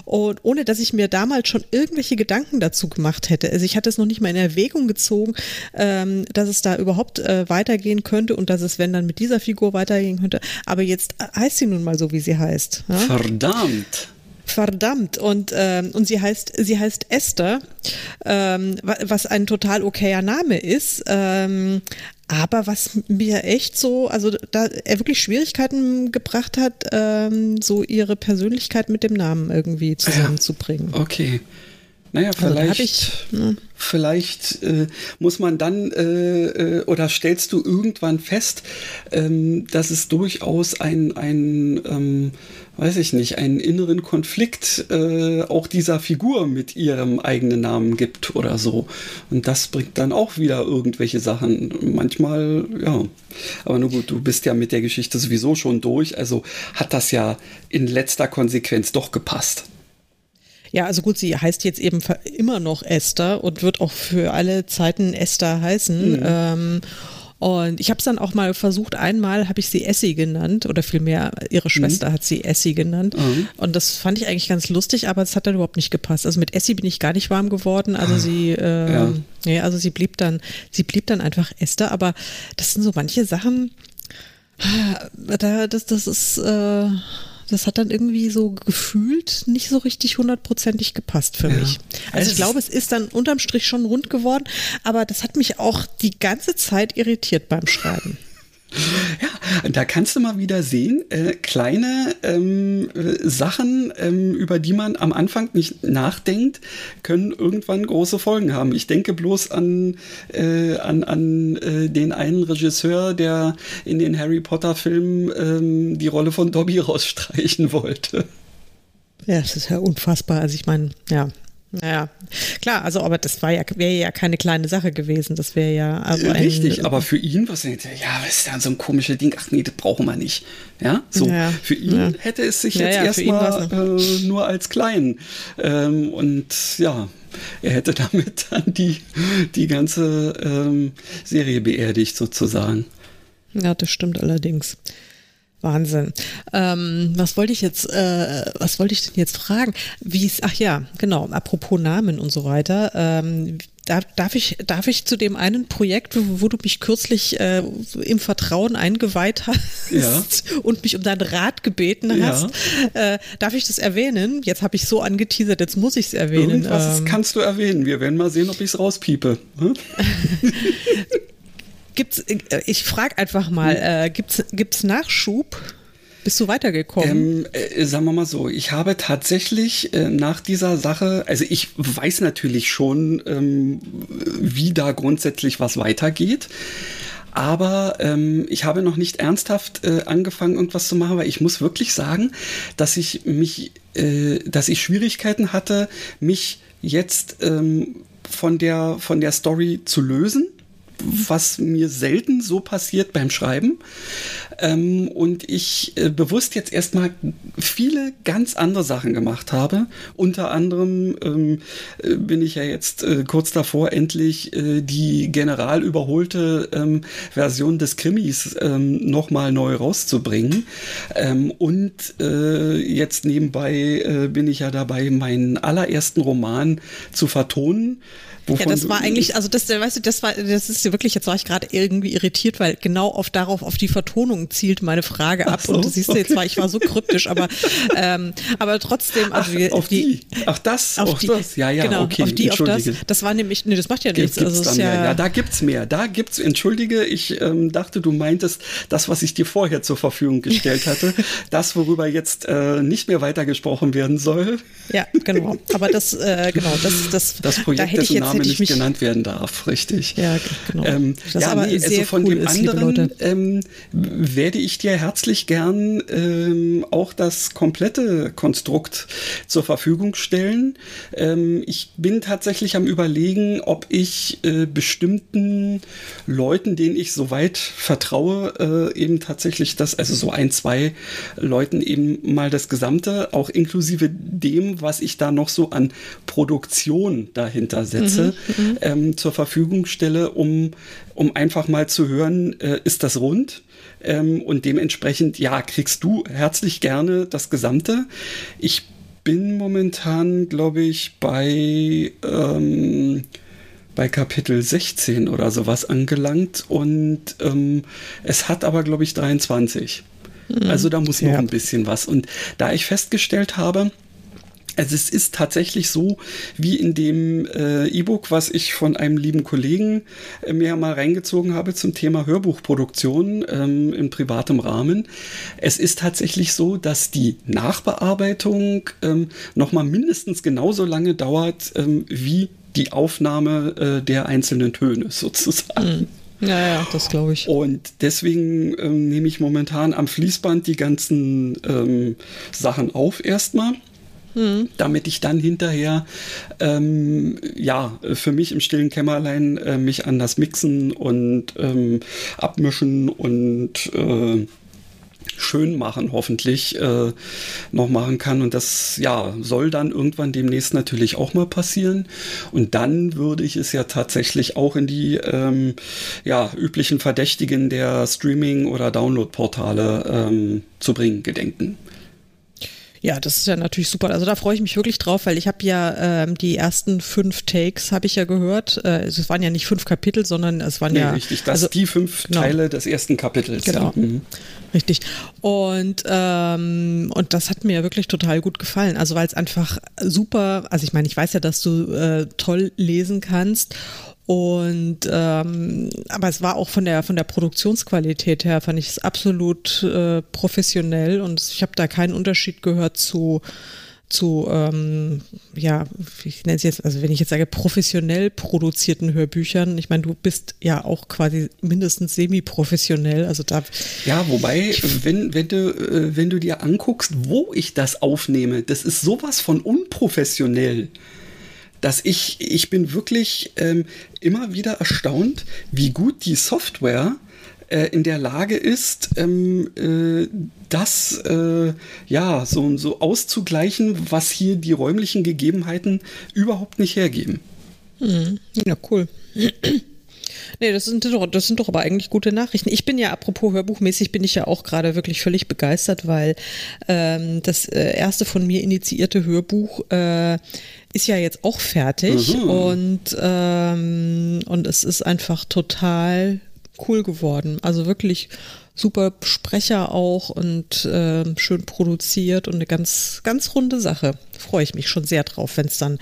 Und ohne dass ich mir damals schon irgendwelche Gedanken dazu gemacht hätte. Also ich hatte es noch nicht mal in Erwägung gezogen, ähm, dass es da überhaupt äh, weitergehen könnte und dass es, wenn dann mit dieser Figur weitergehen könnte. Aber jetzt heißt sie nun mal so, wie sie heißt. Ja? Verdammt! Verdammt. Und, ähm, und sie heißt, sie heißt Esther, ähm, wa- was ein total okayer Name ist. Ähm, aber was mir echt so, also da er wirklich Schwierigkeiten gebracht hat, ähm, so ihre Persönlichkeit mit dem Namen irgendwie zusammenzubringen. Okay. Naja, Also vielleicht, hab ich, ne. vielleicht äh, muss man dann äh, äh, oder stellst du irgendwann fest, ähm, dass es durchaus ein, ein ähm, weiß ich nicht, einen inneren Konflikt äh, auch dieser Figur mit ihrem eigenen Namen gibt oder so. Und das bringt dann auch wieder irgendwelche Sachen. Manchmal, ja. Aber nur gut, du bist ja mit der Geschichte sowieso schon durch, also hat das ja in letzter Konsequenz doch gepasst. Ja, also gut, sie heißt jetzt eben immer noch Esther und wird auch für alle Zeiten Esther heißen. Ähm, und ich habe es dann auch mal versucht, einmal habe ich sie Essie genannt oder vielmehr ihre Schwester hat sie Essie genannt. Und das fand ich eigentlich ganz lustig, aber es hat dann überhaupt nicht gepasst. Also mit Essie bin ich gar nicht warm geworden. Also sie, äh, Ja. ja. also sie blieb dann, sie blieb dann einfach Esther. Aber das sind so manche Sachen, da, das, das ist, äh, das hat dann irgendwie so gefühlt nicht so richtig hundertprozentig gepasst für mich. Also Es- ich glaube, es ist dann unterm Strich schon rund geworden, aber das hat mich auch die ganze Zeit irritiert beim Schreiben. Ja, da kannst du mal wieder sehen, äh, kleine ähm, äh, Sachen, ähm, über die man am Anfang nicht nachdenkt, können irgendwann große Folgen haben. Ich denke bloß an, äh, an, an äh, den einen Regisseur, der in den Harry Potter-Filmen ähm, die Rolle von Dobby rausstreichen wollte. Ja, das ist ja unfassbar. Also ich meine, ja. Naja, klar, also aber das war ja, wäre ja keine kleine Sache gewesen. Das wäre ja also ein, Richtig, aber für ihn, was ja, was ist da so ein komisches Ding? Ach nee, das brauchen wir nicht. Ja, so. Ja, für ihn ja. hätte es sich jetzt ja, erstmal äh, nur als klein. Ähm, und ja, er hätte (laughs) damit dann die, die ganze ähm, Serie beerdigt, sozusagen. Ja, das stimmt allerdings. Wahnsinn. Ähm, was wollte ich jetzt, äh, was wollte ich denn jetzt fragen? Wie es, ach ja, genau, apropos Namen und so weiter. Ähm, darf, darf, ich, darf ich zu dem einen Projekt, wo, wo du mich kürzlich äh, im Vertrauen eingeweiht hast Ja. und mich um deinen Rat gebeten Ja. hast, äh, darf ich das erwähnen? Jetzt habe ich so angeteasert, jetzt muss ich es erwähnen. Irgendwas Ähm, kannst du erwähnen. Wir werden mal sehen, ob ich es rauspiepe. Hm? (laughs) (laughs) gibt's, äh, ich frage einfach mal, äh, gibt's, gibt's Nachschub? Bist du weitergekommen? Ähm, äh, sagen wir mal so, ich habe tatsächlich äh, nach dieser Sache, also ich weiß natürlich schon, ähm, wie da grundsätzlich was weitergeht. Aber ähm, ich habe noch nicht ernsthaft äh, angefangen, irgendwas zu machen, weil ich muss wirklich sagen, dass ich mich, äh, dass ich Schwierigkeiten hatte, mich jetzt ähm, von der von der Story zu lösen was mir selten so passiert beim Schreiben. Ähm, und ich äh, bewusst jetzt erstmal viele ganz andere Sachen gemacht habe. Unter anderem ähm, äh, bin ich ja jetzt äh, kurz davor, endlich äh, die general überholte ähm, Version des Krimis ähm, nochmal neu rauszubringen. Ähm, und äh, jetzt nebenbei äh, bin ich ja dabei, meinen allerersten Roman zu vertonen. Ja, wovon das du- war eigentlich, also das, weißt du, das war, das ist ja wirklich, jetzt war ich gerade irgendwie irritiert, weil genau auf darauf, auf die Vertonung zielt meine Frage ab. So, und du siehst du, jetzt okay. war ich war so kryptisch, aber, ähm, aber trotzdem, also Ach, auf die. Ach, das, auf auf die, das. Ja, ja, genau, okay, auf die, auf das. Das war nämlich, nee, das macht ja nichts. Gibt, Also gibt's es da mehr? ja, Ja, da gibt's mehr. Da gibt's, entschuldige, ich ähm, dachte, du meintest das, was ich dir vorher zur Verfügung gestellt hatte. (laughs) das, worüber jetzt äh, nicht mehr weitergesprochen werden soll. ja, genau. Aber das, äh, genau, das, das, Das da Projekt, hätte ich dessen jetzt, Name hätte ich nicht genannt werden darf, richtig. Ja, genau. Ähm, Das ja, aber nee, sehr also von cool dem ist, anderen ähm, werde ich dir herzlich gern ähm, auch das komplette Konstrukt zur Verfügung stellen. Ähm, ich bin tatsächlich am überlegen, ob ich äh, bestimmten Leuten, denen ich soweit vertraue, äh, eben tatsächlich das, also so ein, zwei Leuten eben mal das Gesamte, auch inklusive dem, was ich da noch so an Produktion dahinter setze, ähm, zur Verfügung stelle, um, um einfach mal zu hören, äh, ist das rund? Ähm, und dementsprechend, ja, kriegst du herzlich gerne das Gesamte. Ich bin momentan, glaube ich, bei, ähm, bei Kapitel 16 oder sowas angelangt und ähm, es hat aber, glaube ich, 23. Also da muss noch Ja. ein bisschen was. Und da ich festgestellt habe, also es ist tatsächlich so, wie in dem äh, E-Book, was ich von einem lieben Kollegen äh, mir mal reingezogen habe zum Thema Hörbuchproduktion ähm, in privatem Rahmen. Es ist tatsächlich so, dass die Nachbearbeitung ähm, noch mal mindestens genauso lange dauert ähm, wie die Aufnahme äh, der einzelnen Töne (laughs) sozusagen. ja, ja, das glaube ich. Und deswegen ähm, nehme ich momentan am Fließband die ganzen ähm, Sachen auf erstmal. Damit ich dann hinterher ähm, ja für mich im stillen Kämmerlein äh, mich an das Mixen und ähm, Abmischen und äh, schön machen hoffentlich äh, noch machen kann und das ja soll dann irgendwann demnächst natürlich auch mal passieren und dann würde ich es ja tatsächlich auch in die ähm, ja üblichen Verdächtigen der Streaming oder Download-Portale ähm, zu bringen gedenken. Ja, das ist ja natürlich super. Also da freue ich mich wirklich drauf, weil ich habe ja ähm, die ersten fünf Takes habe ich ja gehört. Äh, also es waren ja nicht fünf Kapitel, sondern es waren Nee, ja richtig, das also, die fünf genau. Teile des ersten Kapitels. Genau. Ja. Mhm. Richtig. Und, ähm, und das hat mir wirklich total gut gefallen. Also weil es einfach super, also ich meine, ich weiß ja, dass du äh, toll lesen kannst. Und ähm, aber es war auch von der von der Produktionsqualität her fand ich es absolut äh, professionell. Und ich habe da keinen Unterschied gehört zu zu ähm, ja ich nenne es jetzt also wenn ich jetzt sage professionell produzierten Hörbüchern. Ich meine du bist ja auch quasi mindestens semi professionell also da Ja, wobei, wenn, wenn, du, äh, wenn du dir anguckst, wo ich das aufnehme, das ist sowas von unprofessionell, dass ich, ich bin wirklich ähm, immer wieder erstaunt, wie gut die Software äh, in der Lage ist, ähm, äh, das äh, ja so, so auszugleichen, was hier die räumlichen Gegebenheiten überhaupt nicht hergeben. Ja, cool. Nee, das sind, doch, das sind doch aber eigentlich gute Nachrichten. Ich bin ja, apropos hörbuchmäßig, bin ich ja auch gerade wirklich völlig begeistert, weil ähm, das äh, erste von mir initiierte Hörbuch äh, ist ja jetzt auch fertig mhm. und, ähm, und es ist einfach total cool geworden. Also wirklich super Sprecher auch und äh, schön produziert und eine ganz, ganz runde Sache. Freue ich mich schon sehr drauf, wenn es dann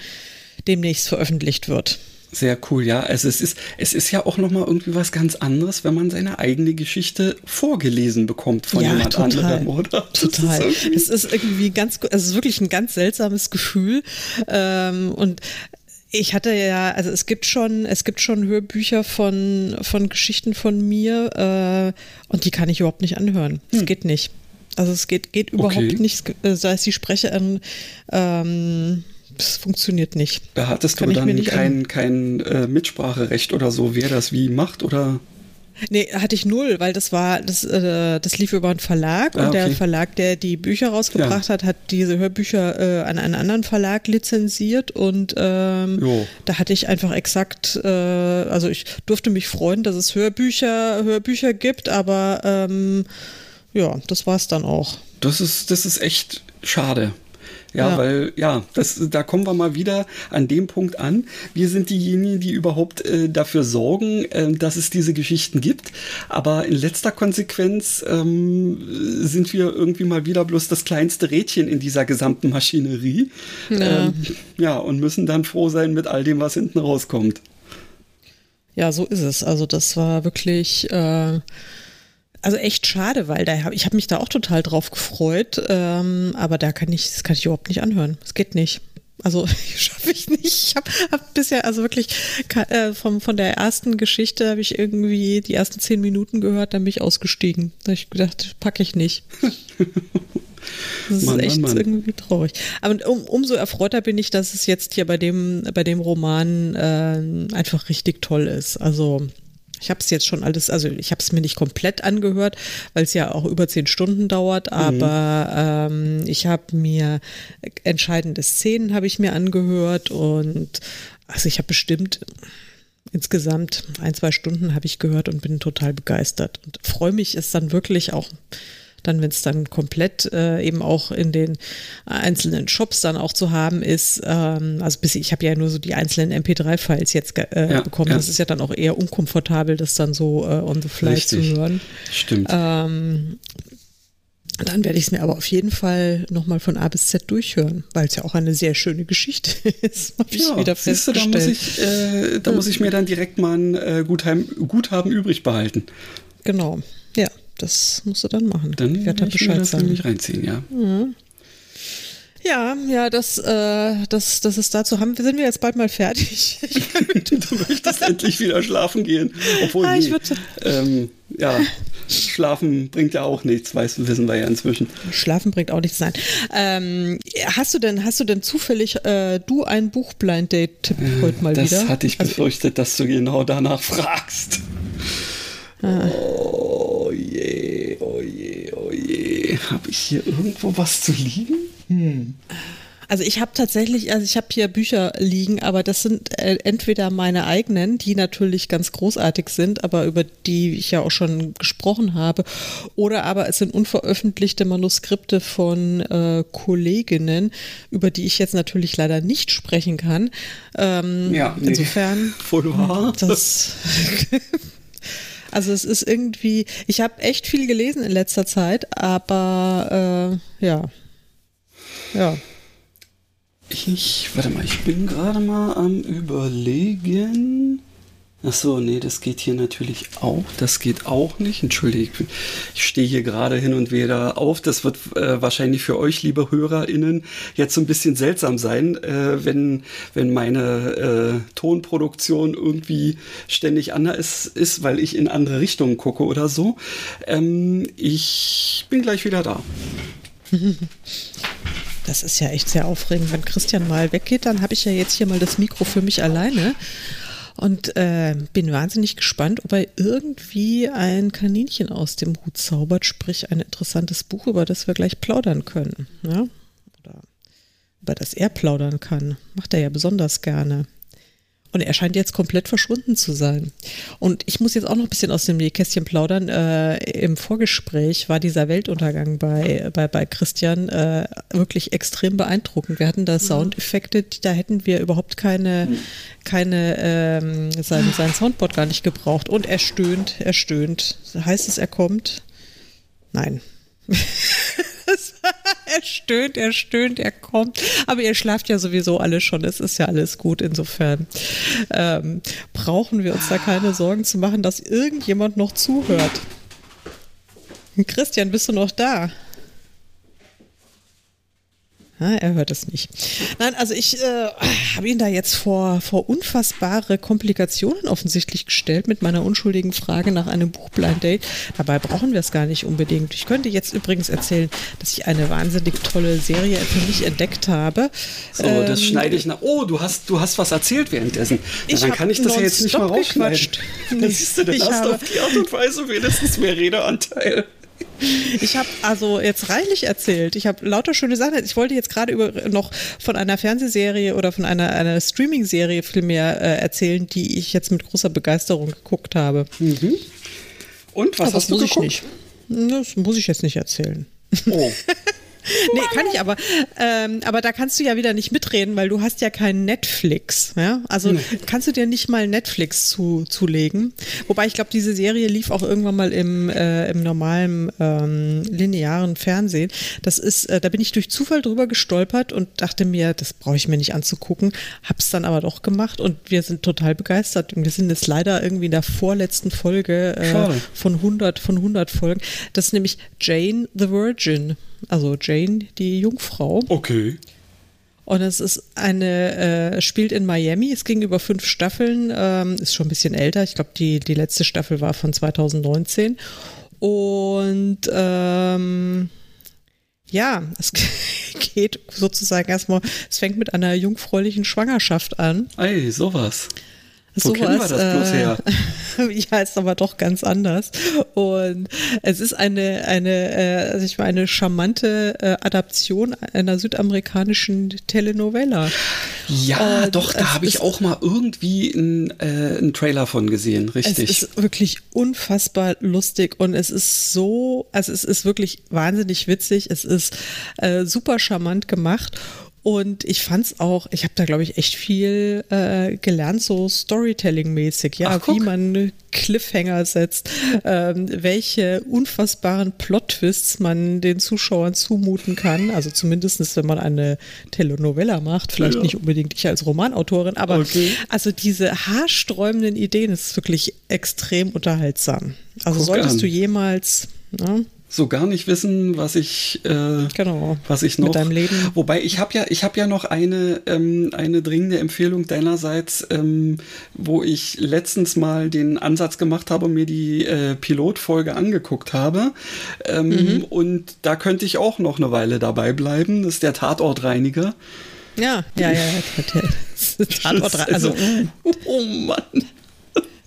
demnächst veröffentlicht wird. Sehr cool, ja. Also es ist, es ist ja auch nochmal irgendwie was ganz anderes, wenn man seine eigene Geschichte vorgelesen bekommt von ja, jemand total, anderem, oder? Total. es ist irgendwie ganz, es ist wirklich ein ganz seltsames Gefühl. Ähm, und ich hatte ja, also es gibt schon, es gibt schon Hörbücher von, von Geschichten von mir äh, und die kann ich überhaupt nicht anhören. Es hm. geht nicht. Also es geht, geht überhaupt okay. nicht, äh, sei es die Sprecherin, ähm, es funktioniert nicht. Da hattest Kann du dann kein, kein äh, Mitspracherecht oder so, wer das wie macht oder? Nee, hatte ich null, weil das war, das, äh, das lief über einen Verlag ah, und okay. der Verlag, der die Bücher rausgebracht ja. hat, hat diese Hörbücher äh, an einen anderen Verlag lizenziert und ähm, da hatte ich einfach exakt, äh, also ich durfte mich freuen, dass es Hörbücher, Hörbücher gibt, aber ähm, ja, das war es dann auch. Das ist, das ist echt schade. Ja, ja, weil, ja, das, da kommen wir mal wieder an dem Punkt an. Wir sind diejenigen, die überhaupt äh, dafür sorgen, äh, dass es diese Geschichten gibt. Aber in letzter Konsequenz ähm, sind wir irgendwie mal wieder bloß das kleinste Rädchen in dieser gesamten Maschinerie. Ja. Ähm, ja, und müssen dann froh sein mit all dem, was hinten rauskommt. Ja, so ist es. Also das war wirklich. Äh also echt schade, weil da ich habe mich da auch total drauf gefreut, ähm, aber da kann ich, das kann ich überhaupt nicht anhören. Es geht nicht. Also (laughs) schaffe ich nicht. Ich habe hab bisher, also wirklich äh, vom, von der ersten Geschichte habe ich irgendwie die ersten zehn Minuten gehört, dann bin ich ausgestiegen. Da habe ich gedacht, packe ich nicht. (laughs) Das ist Mann, echt Mann, Mann. irgendwie traurig. Aber um, umso erfreuter bin ich, dass es jetzt hier bei dem, bei dem Roman äh, einfach richtig toll ist. Also ich habe es jetzt schon alles, also ich habe es mir nicht komplett angehört, weil es ja auch über zehn Stunden dauert, mhm. aber mhm. ähm, ich habe mir entscheidende Szenen habe ich mir angehört und also ich habe bestimmt insgesamt ein, zwei Stunden habe ich gehört und bin total begeistert und freue mich, es dann wirklich auch dann, wenn es dann komplett äh, eben auch in den einzelnen Shops dann auch zu haben ist, ähm, also bis ich habe ja nur so die einzelnen MP3-Files jetzt äh, ja, bekommen. Ja. Das ist ja dann auch eher unkomfortabel, das dann so äh, on the fly Richtig. zu hören. Stimmt. Ähm, dann werde ich es mir aber auf jeden Fall nochmal von A bis Z durchhören, weil es ja auch eine sehr schöne Geschichte (laughs) ist. Habe ich ja, wieder festgestellt. Du, da, muss ich, äh, da muss ich mir dann direkt mal ein äh, Guthaben, Guthaben übrig behalten. Genau, das musst du dann machen. Dann ich werde da Bescheid ich das sagen. nämlich reinziehen, ja. Mhm. Ja, ja, das, äh, das, das ist dazu haben. Sind wir jetzt bald mal fertig? (laughs) du möchtest endlich wieder schlafen gehen. Obwohl, ah, nee, ähm, ja, Schlafen bringt ja auch nichts, weißt du, wissen wir ja inzwischen. Schlafen bringt auch nichts, nein. Ähm, hast du denn, hast du denn zufällig äh, du ein Buchblind-Date-Tipp heute mal das wieder? Das hatte ich also befürchtet, dass du genau danach fragst. Oh je, oh je, oh je. Habe ich hier irgendwo was zu liegen? Hm. Also ich habe tatsächlich, also ich habe hier Bücher liegen, aber das sind äh, entweder meine eigenen, die natürlich ganz großartig sind, aber über die ich ja auch schon gesprochen habe, oder aber es sind unveröffentlichte Manuskripte von äh, Kolleginnen, über die ich jetzt natürlich leider nicht sprechen kann. Ähm, ja, nee. insofern. Voll wahr. Das (laughs) (laughs) Also es ist irgendwie, ich habe echt viel gelesen in letzter Zeit, aber äh, ja. Ja. Ich, warte mal, ich bin gerade mal am überlegen. Ach so, nee, das geht hier natürlich auch. Das geht auch nicht. Entschuldige, ich stehe hier gerade hin und wieder auf. Das wird äh, wahrscheinlich für euch, liebe HörerInnen, jetzt so ein bisschen seltsam sein, äh, wenn, wenn meine äh, Tonproduktion irgendwie ständig anders ist, ist, weil ich in andere Richtungen gucke oder so. Ähm, ich bin gleich wieder da. (laughs) Das ist ja echt sehr aufregend. Wenn Christian mal weggeht, dann habe ich ja jetzt hier mal das Mikro für mich alleine und äh, bin wahnsinnig gespannt, ob er irgendwie ein Kaninchen aus dem Hut zaubert, sprich ein interessantes Buch, über das wir gleich plaudern können. Ja? Oder über das er plaudern kann. Macht er ja besonders gerne. Und er scheint jetzt komplett verschwunden zu sein. Und ich muss jetzt auch noch ein bisschen aus dem Nähkästchen plaudern. Äh, Im Vorgespräch war dieser Weltuntergang bei, bei, bei Christian äh, wirklich extrem beeindruckend. Wir hatten da Soundeffekte, da hätten wir überhaupt keine, keine ähm, sein, sein Soundboard gar nicht gebraucht. Und er stöhnt, er stöhnt. Heißt es, er kommt? Nein. (laughs) (laughs) er stöhnt, er stöhnt, er kommt. Aber ihr schlaft ja sowieso alle schon. Es ist ja alles gut. Insofern ähm, brauchen wir uns da keine Sorgen zu machen, dass irgendjemand noch zuhört. Christian, bist du noch da? Ja, er hört es nicht. Nein, also ich äh, habe ihn da jetzt vor, vor unfassbare Komplikationen offensichtlich gestellt mit meiner unschuldigen Frage nach einem Buchblind Date. Dabei brauchen wir es gar nicht unbedingt. Ich könnte jetzt übrigens erzählen, dass ich eine wahnsinnig tolle Serie für mich entdeckt habe. So, das ähm, schneide ich nach. Oh, du hast, du hast was erzählt währenddessen. Ja, dann kann ich das ja jetzt nicht mal rausschneiden. (laughs) Nee, siehst du, dann hast du auf die Art und Weise wenigstens mehr Redeanteil. Ich habe also jetzt reichlich erzählt. Ich habe lauter schöne Sachen. Ich wollte jetzt gerade über noch von einer Fernsehserie oder von einer, einer Streaming-Serie vielmehr äh, erzählen, die ich jetzt mit großer Begeisterung geguckt habe. Mhm. Und was Aber hast du geguckt? Ich nicht. Das muss ich jetzt nicht erzählen. Oh. (laughs) (laughs) nee, kann ich aber. Ähm, aber da kannst du ja wieder nicht mitreden, weil du hast ja kein Netflix. Ja? Also nee. kannst du dir nicht mal Netflix zu, zulegen. Wobei ich glaube, diese Serie lief auch irgendwann mal im, äh, im normalen ähm, linearen Fernsehen. Das ist, äh, da bin ich durch Zufall drüber gestolpert und dachte mir, das brauche ich mir nicht anzugucken. Hab's dann aber doch gemacht und wir sind total begeistert. Und wir sind jetzt leider irgendwie in der vorletzten Folge äh, von 100 von 100 Folgen. Das ist nämlich Jane the Virgin also Jane, die Jungfrau. Okay. Und es ist eine, äh, spielt in Miami, es ging über fünf Staffeln, ähm, ist schon ein bisschen älter. Ich glaube, die, die letzte Staffel war von 2019. Und ähm, ja, es (laughs) geht sozusagen erstmal, es fängt mit einer jungfräulichen Schwangerschaft an. Ey, sowas. Wo sowas, kennen wir das bloß her? Äh, (laughs) ja, ist aber doch ganz anders. Und es ist eine, eine, äh, also ich meine, eine charmante äh, Adaption einer südamerikanischen Telenovela. Ja, und doch, da habe ich auch mal irgendwie einen, äh, einen Trailer von gesehen, richtig. Es ist wirklich unfassbar lustig und es ist so, also es ist wirklich wahnsinnig witzig, es ist äh, super charmant gemacht. Und ich fand es auch, ich habe da, glaube ich, echt viel äh, gelernt, so Storytelling-mäßig, ja, Ach, wie man Cliffhanger setzt, ähm, welche unfassbaren Plot-Twists man den Zuschauern zumuten kann. Also zumindest, wenn man eine Telenovela macht, vielleicht ja. nicht unbedingt ich als Romanautorin, aber okay. also diese haarsträubenden Ideen ist wirklich extrem unterhaltsam. Also Guck solltest an. du jemals. Ne, so gar nicht wissen, was ich, äh, genau, was ich noch. Mit deinem Leben. Wobei ich habe ja, ich habe ja noch eine, ähm, eine dringende Empfehlung deinerseits, ähm, wo ich letztens mal den Ansatz gemacht habe und mir die äh, Pilotfolge angeguckt habe. Ähm, mhm. Und da könnte ich auch noch eine Weile dabei bleiben. Das ist der Tatortreiniger. Ja, ja, ja. (laughs) Tatortreiniger. Also, oh Mann.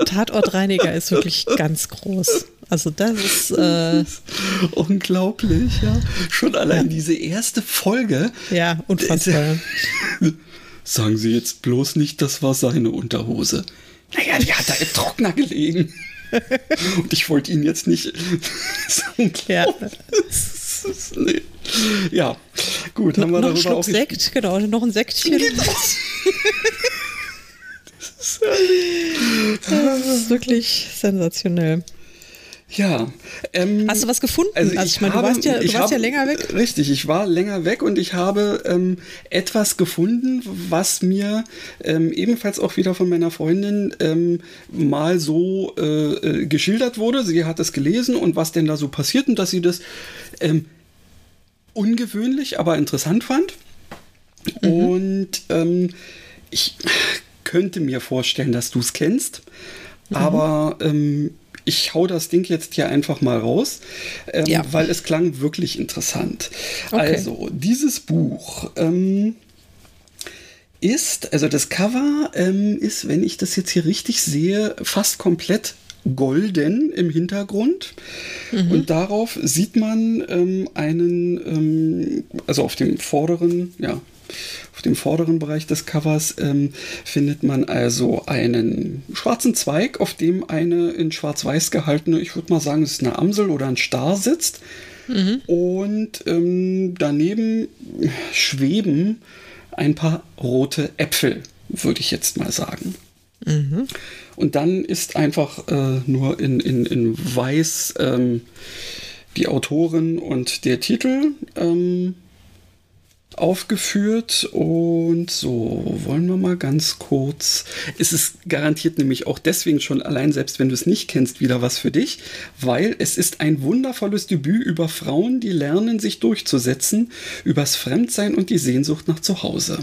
Tatortreiniger ist wirklich ganz groß. Also das ist, äh, (laughs) unglaublich, ja. Schon allein ja. diese erste Folge. Ja, unfassbar. (laughs) Sagen Sie jetzt bloß nicht, das war seine Unterhose. Naja, die hat da im Trockner gelegen. (laughs) Und ich wollte ihn jetzt nicht. Ja. nee. ja, gut, haben wir noch darüber ein Schluck auch Sekt, genau, noch ein Sektchen. Genau. das ist wirklich sensationell. Ja. Ähm, Hast du was gefunden? Also, also ich, meine, du warst, ja, du warst habe, ja länger weg. Richtig, ich war länger weg und ich habe ähm, etwas gefunden, was mir ähm, ebenfalls auch wieder von meiner Freundin ähm, mal so äh, äh, geschildert wurde. Sie hat es gelesen und was denn da so passiert und dass sie das ähm, ungewöhnlich, aber interessant fand. Mhm. Und ähm, ich könnte mir vorstellen, dass du es kennst. Mhm. Aber ähm, ich hau das Ding jetzt hier einfach mal raus, ähm, ja. weil es klang wirklich interessant. Okay. Also, dieses Buch ähm, ist, also das Cover ähm, ist, wenn ich das jetzt hier richtig sehe, fast komplett golden im Hintergrund. Mhm. Und darauf sieht man ähm, einen, ähm, also auf dem vorderen, ja, Auf dem vorderen Bereich des Covers ähm, findet man also einen schwarzen Zweig, auf dem eine in schwarz-weiß gehaltene, ich würde mal sagen, es ist eine Amsel oder ein Star sitzt. Mhm. Und ähm, daneben schweben ein paar rote Äpfel, würde ich jetzt mal sagen. Mhm. Und dann ist einfach äh, nur in, in, in weiß ähm, die Autorin und der Titel ähm, aufgeführt. Und so, wollen wir mal ganz kurz. Es ist garantiert nämlich auch deswegen schon allein, selbst wenn du es nicht kennst, wieder was für dich, weil es ist ein wundervolles Debüt über Frauen, die lernen, sich durchzusetzen, übers Fremdsein und die Sehnsucht nach Zuhause.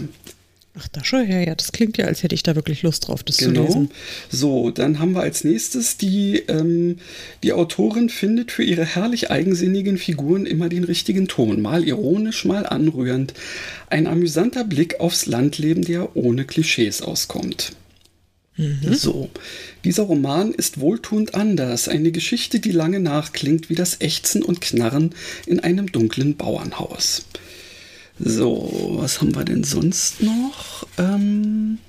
Ach, da schon her, ja, das klingt ja, als hätte ich da wirklich Lust drauf, das genau. zu lesen. So, dann haben wir als nächstes die, ähm, die Autorin findet für ihre herrlich eigensinnigen Figuren immer den richtigen Ton, mal ironisch, mal anrührend. Ein amüsanter Blick aufs Landleben, der ohne Klischees auskommt. Mhm. So, dieser Roman ist wohltuend anders, eine Geschichte, die lange nachklingt wie das Ächzen und Knarren in einem dunklen Bauernhaus. So, was haben wir denn sonst noch? Ähm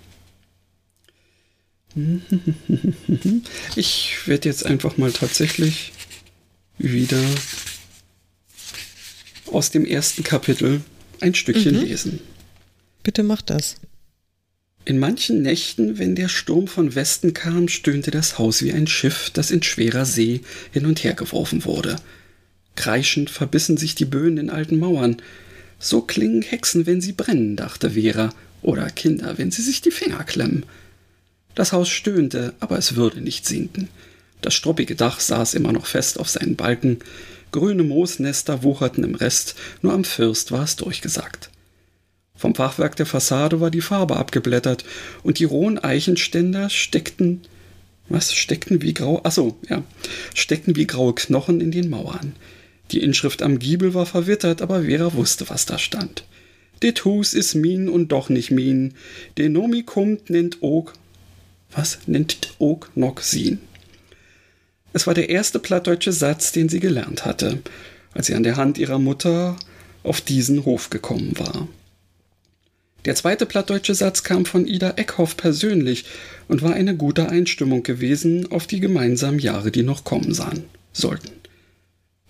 (laughs) ich werde jetzt einfach mal tatsächlich wieder aus dem ersten Kapitel ein Stückchen mhm. lesen. Bitte mach das. In manchen Nächten, wenn der Sturm von Westen kam, stöhnte das Haus wie ein Schiff, das in schwerer See hin und her geworfen wurde. Kreischend verbissen sich die Böen in alten Mauern, so klingen Hexen, wenn sie brennen, dachte Vera, oder Kinder, wenn sie sich die Finger klemmen. Das Haus stöhnte, aber es würde nicht sinken. Das struppige Dach saß immer noch fest auf seinen Balken, grüne Moosnester wucherten im Rest, nur am First war es durchgesackt. Vom Fachwerk der Fassade war die Farbe abgeblättert und die rohen Eichenständer steckten, was steckten wie grau, achso, ja, steckten wie graue Knochen in den Mauern. Die Inschrift am Giebel war verwittert, aber Vera wusste, was da stand. Det Hus is min und doch nicht min. De Nomi kommt nennt og. Was nennt og noch sin? Es war der erste plattdeutsche Satz, den sie gelernt hatte, als sie an der Hand ihrer Mutter auf diesen Hof gekommen war. Der zweite plattdeutsche Satz kam von Ida Eckhoff persönlich und war eine gute Einstimmung gewesen auf die gemeinsamen Jahre, die noch kommen sahen, sollten.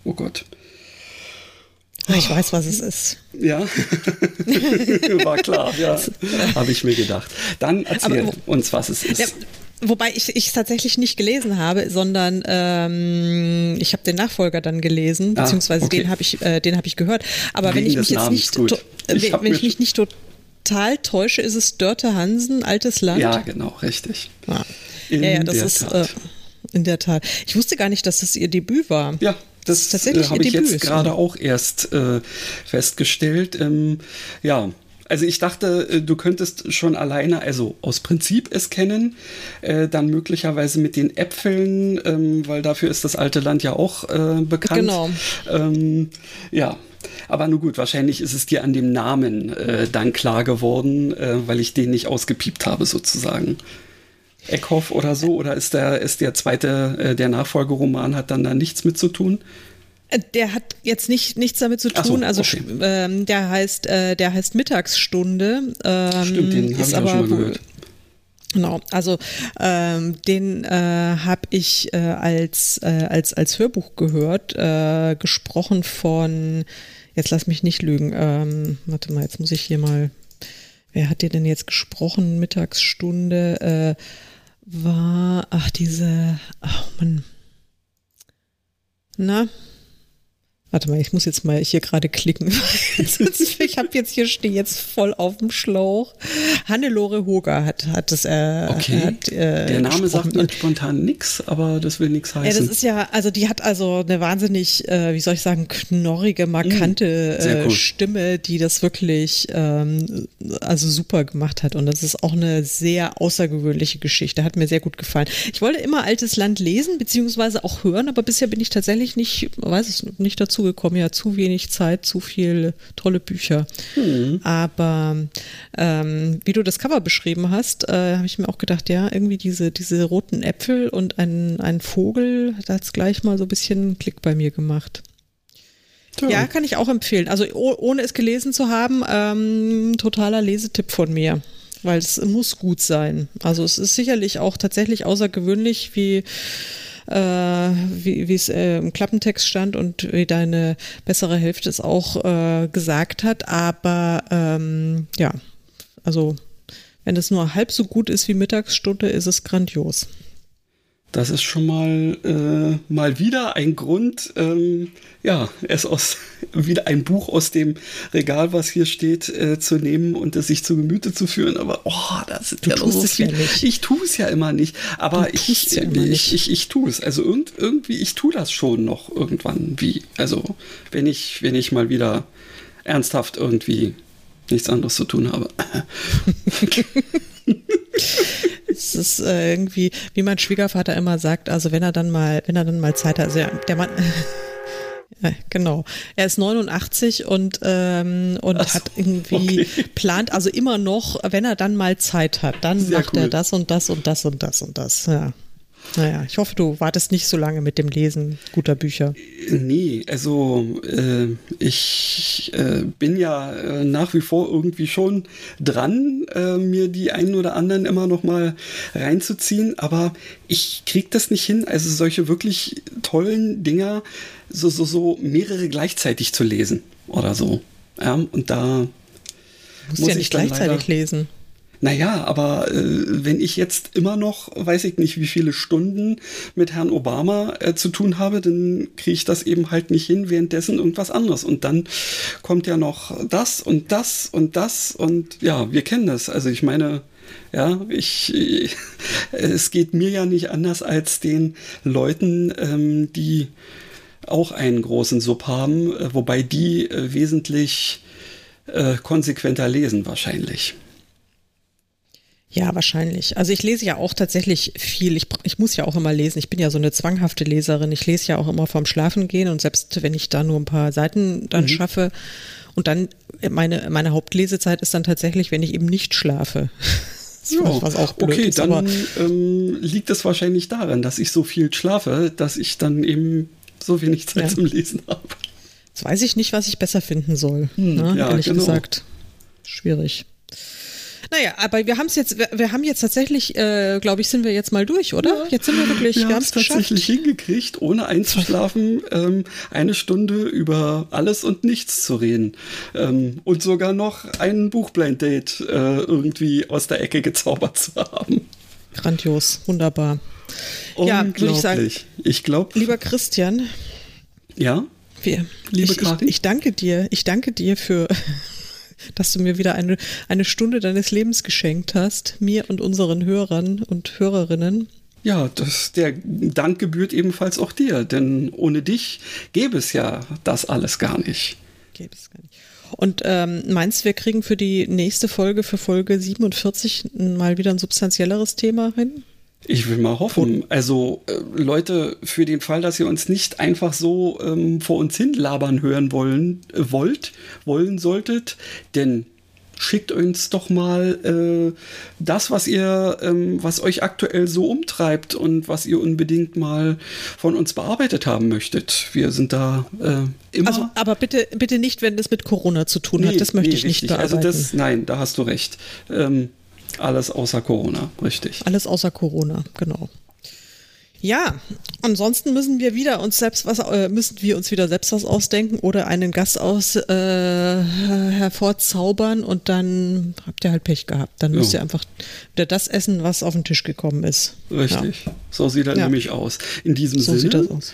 Oh Gott. Ich weiß, was es ist. Ja, (laughs) war klar, ja. Habe ich mir gedacht. Dann erzähl Aber, uns, was es ist. Ja, wobei ich es tatsächlich nicht gelesen habe, sondern ähm, ich habe den Nachfolger dann gelesen, ah, beziehungsweise okay. den habe ich, äh, den ich gehört. Aber Wegen wenn ich mich jetzt nicht, to, ich wenn ich mich nicht total täusche, ist es Dörte Hansen, Altes Land. Ja, genau, richtig. Ah. ja, ja, das ist äh, in der Tat. Ich wusste gar nicht, dass das ihr Debüt war. Ja, das äh, habe ich jetzt gerade auch erst äh, festgestellt. Ähm, ja, also ich dachte, äh, du könntest schon alleine, also aus Prinzip es kennen, äh, dann möglicherweise mit den Äpfeln, ähm, weil dafür ist das alte Land ja auch äh, bekannt. Genau. Ähm, ja. Aber nun gut, wahrscheinlich ist es dir an dem Namen äh, dann klar geworden, äh, weil ich den nicht ausgepiept habe sozusagen. Eckhoff oder so? Oder ist der, ist der zweite, äh, der Nachfolgeroman, hat dann da nichts mit zu tun? Äh, der hat jetzt nicht nichts damit zu tun. So, also okay. ähm, der heißt, äh, der heißt Mittagsstunde. Ähm, Stimmt, den habe ich aber, schon mal gehört. Genau, also ähm, den äh, habe ich äh, als, äh, als, als Hörbuch gehört, äh, gesprochen von, jetzt lass mich nicht lügen, ähm, warte mal, jetzt muss ich hier mal, wer hat dir denn jetzt gesprochen, Mittagsstunde? Äh, war, ach, diese, ach man. Na, Warte mal, ich muss jetzt mal hier gerade klicken. (laughs) ich habe jetzt hier stehe jetzt voll auf dem Schlauch. Hannelore Hoger hat hat das äh, okay. Hat, äh, Der Name sagt mir spontan nichts, aber das will nichts heißen. Ja, das ist ja, also die hat also eine wahnsinnig, äh, wie soll ich sagen, knorrige, markante mm, cool. Stimme, die das wirklich ähm, also super gemacht hat. Und das ist auch eine sehr außergewöhnliche Geschichte. Hat mir sehr gut gefallen. Ich wollte immer Altes Land lesen, beziehungsweise auch hören, aber bisher bin ich tatsächlich nicht, weiß ich nicht dazu dazugekommen. Ja, zu wenig Zeit, zu viele tolle Bücher. Mhm. Aber ähm, wie du das Cover beschrieben hast, äh, habe ich mir auch gedacht, ja, irgendwie diese, diese roten Äpfel und ein, ein Vogel, da hat es gleich mal so ein bisschen Klick bei mir gemacht. Ja. ja, kann ich auch empfehlen. Also ohne es gelesen zu haben, ähm, totaler Lesetipp von mir weil es muss gut sein. Also es ist sicherlich auch tatsächlich außergewöhnlich, wie äh, wie es äh, im Klappentext stand und wie deine bessere Hälfte es auch äh, gesagt hat. Aber ähm, ja, also wenn es nur halb so gut ist wie Mittagsstunde, ist es grandios. Das ist schon mal äh, mal wieder ein Grund, ähm, ja, es aus (laughs) wieder ein Buch aus dem Regal, was hier steht, äh, zu nehmen und es sich zu Gemüte zu führen. Aber oh, das ist du ja tust es ja nicht. Ich tue es ja immer nicht. Aber ich, ja immer ich, nicht. ich, ich, tue es. Also irgend, irgendwie, ich tue das schon noch irgendwann. Wie? Also wenn ich, wenn ich mal wieder ernsthaft irgendwie nichts anderes zu tun habe. (laughs) (laughs) es ist äh, irgendwie, wie mein Schwiegervater immer sagt, also wenn er dann mal, wenn er dann mal Zeit hat, also der Mann, (laughs) ja, genau. Er ist 89 und, ähm, und so, hat irgendwie okay. plant, also immer noch, wenn er dann mal Zeit hat, dann Sehr macht cool. er das und das und das und das und das. Ja. Naja, ich hoffe, du wartest nicht so lange mit dem Lesen guter Bücher. Nee, also äh, ich äh, bin ja äh, nach wie vor irgendwie schon dran, äh, mir die einen oder anderen immer noch mal reinzuziehen, aber ich krieg das nicht hin, also solche wirklich tollen Dinger so, so, so mehrere gleichzeitig zu lesen oder so. Ja, und da muss ja nicht gleichzeitig lesen. Naja, aber äh, wenn ich jetzt immer noch, weiß ich nicht, wie viele Stunden mit Herrn Obama äh, zu tun habe, dann kriege ich das eben halt nicht hin, währenddessen irgendwas anderes. Und dann kommt ja noch das und das und das und ja, wir kennen das. Also ich meine, ja, ich, ich es geht mir ja nicht anders als den Leuten, ähm, die auch einen großen Sub haben, äh, wobei die äh, wesentlich äh, konsequenter lesen wahrscheinlich. Ja, wahrscheinlich. Also ich lese ja auch tatsächlich viel. Ich, ich muss ja auch immer lesen. Ich bin ja so eine zwanghafte Leserin. Ich lese ja auch immer vorm Schlafen gehen und selbst wenn ich da nur ein paar Seiten dann mhm. schaffe und dann meine, meine Hauptlesezeit ist dann tatsächlich, wenn ich eben nicht schlafe. (laughs) Ja, was auch blöd okay, ist, dann ähm, liegt es wahrscheinlich daran, dass ich so viel schlafe, dass ich dann eben so wenig Zeit ja. zum Lesen habe. Jetzt weiß ich nicht, was ich besser finden soll. Hm, ne? ja, Ehrlich genau. gesagt. Schwierig. Naja, aber wir haben es jetzt, wir, wir, haben jetzt tatsächlich, äh, glaube ich, sind wir jetzt mal durch, oder? Ja, jetzt sind wir wirklich, wir, wir haben es tatsächlich hingekriegt, ohne einzuschlafen, ähm, eine Stunde über alles und nichts zu reden. Ähm, und sogar noch ein Buchblind Date äh, irgendwie aus der Ecke gezaubert zu haben. Grandios, wunderbar. Ja, würde ich sagen. Ich glaube. Lieber Christian. Ja. Wir, Liebe ich, ich, ich danke dir. Ich danke dir für dass du mir wieder eine, eine Stunde deines Lebens geschenkt hast, mir und unseren Hörern und Hörerinnen. Ja, das, der Dank gebührt ebenfalls auch dir, denn ohne dich gäbe es ja das alles gar nicht. Gäbe es gar nicht. Und ähm, meinst du, wir kriegen für die nächste Folge, für Folge 47, mal wieder ein substanzielleres Thema hin? Ich will mal hoffen. Also äh, Leute, für den Fall, dass ihr uns nicht einfach so ähm, vor uns hin labern hören wollen, äh, wollt, wollen solltet, denn schickt uns doch mal äh, das, was ihr, ähm, was euch aktuell so umtreibt und was ihr unbedingt mal von uns bearbeitet haben möchtet. Wir sind da äh, immer. Also, aber bitte, bitte nicht, wenn das mit Corona zu tun nee, hat. Das möchte nee, ich nicht richtig. bearbeiten. Also das, nein, da hast du recht. Ähm, alles außer Corona, richtig. Alles außer Corona, genau. Ja, ansonsten müssen wir wieder uns selbst was äh, müssen wir uns wieder selbst was ausdenken oder einen Gast aus äh, hervorzaubern und dann habt ihr halt Pech gehabt. Dann müsst ja. ihr einfach wieder das essen, was auf den Tisch gekommen ist. Richtig. Ja. So sieht er ja. nämlich aus. In diesem so Sinne. Sieht das aus.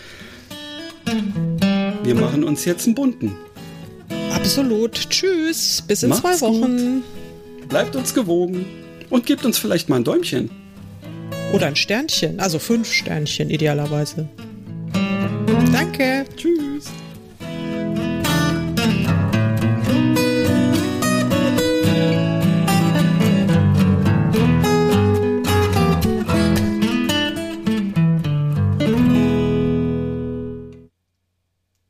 Wir machen uns jetzt einen bunten. Absolut. Tschüss. Bis in Macht's zwei Wochen. Gut. Bleibt uns gewogen und gebt uns vielleicht mal ein Däumchen. Oder ein Sternchen, also fünf Sternchen idealerweise. Danke. Tschüss.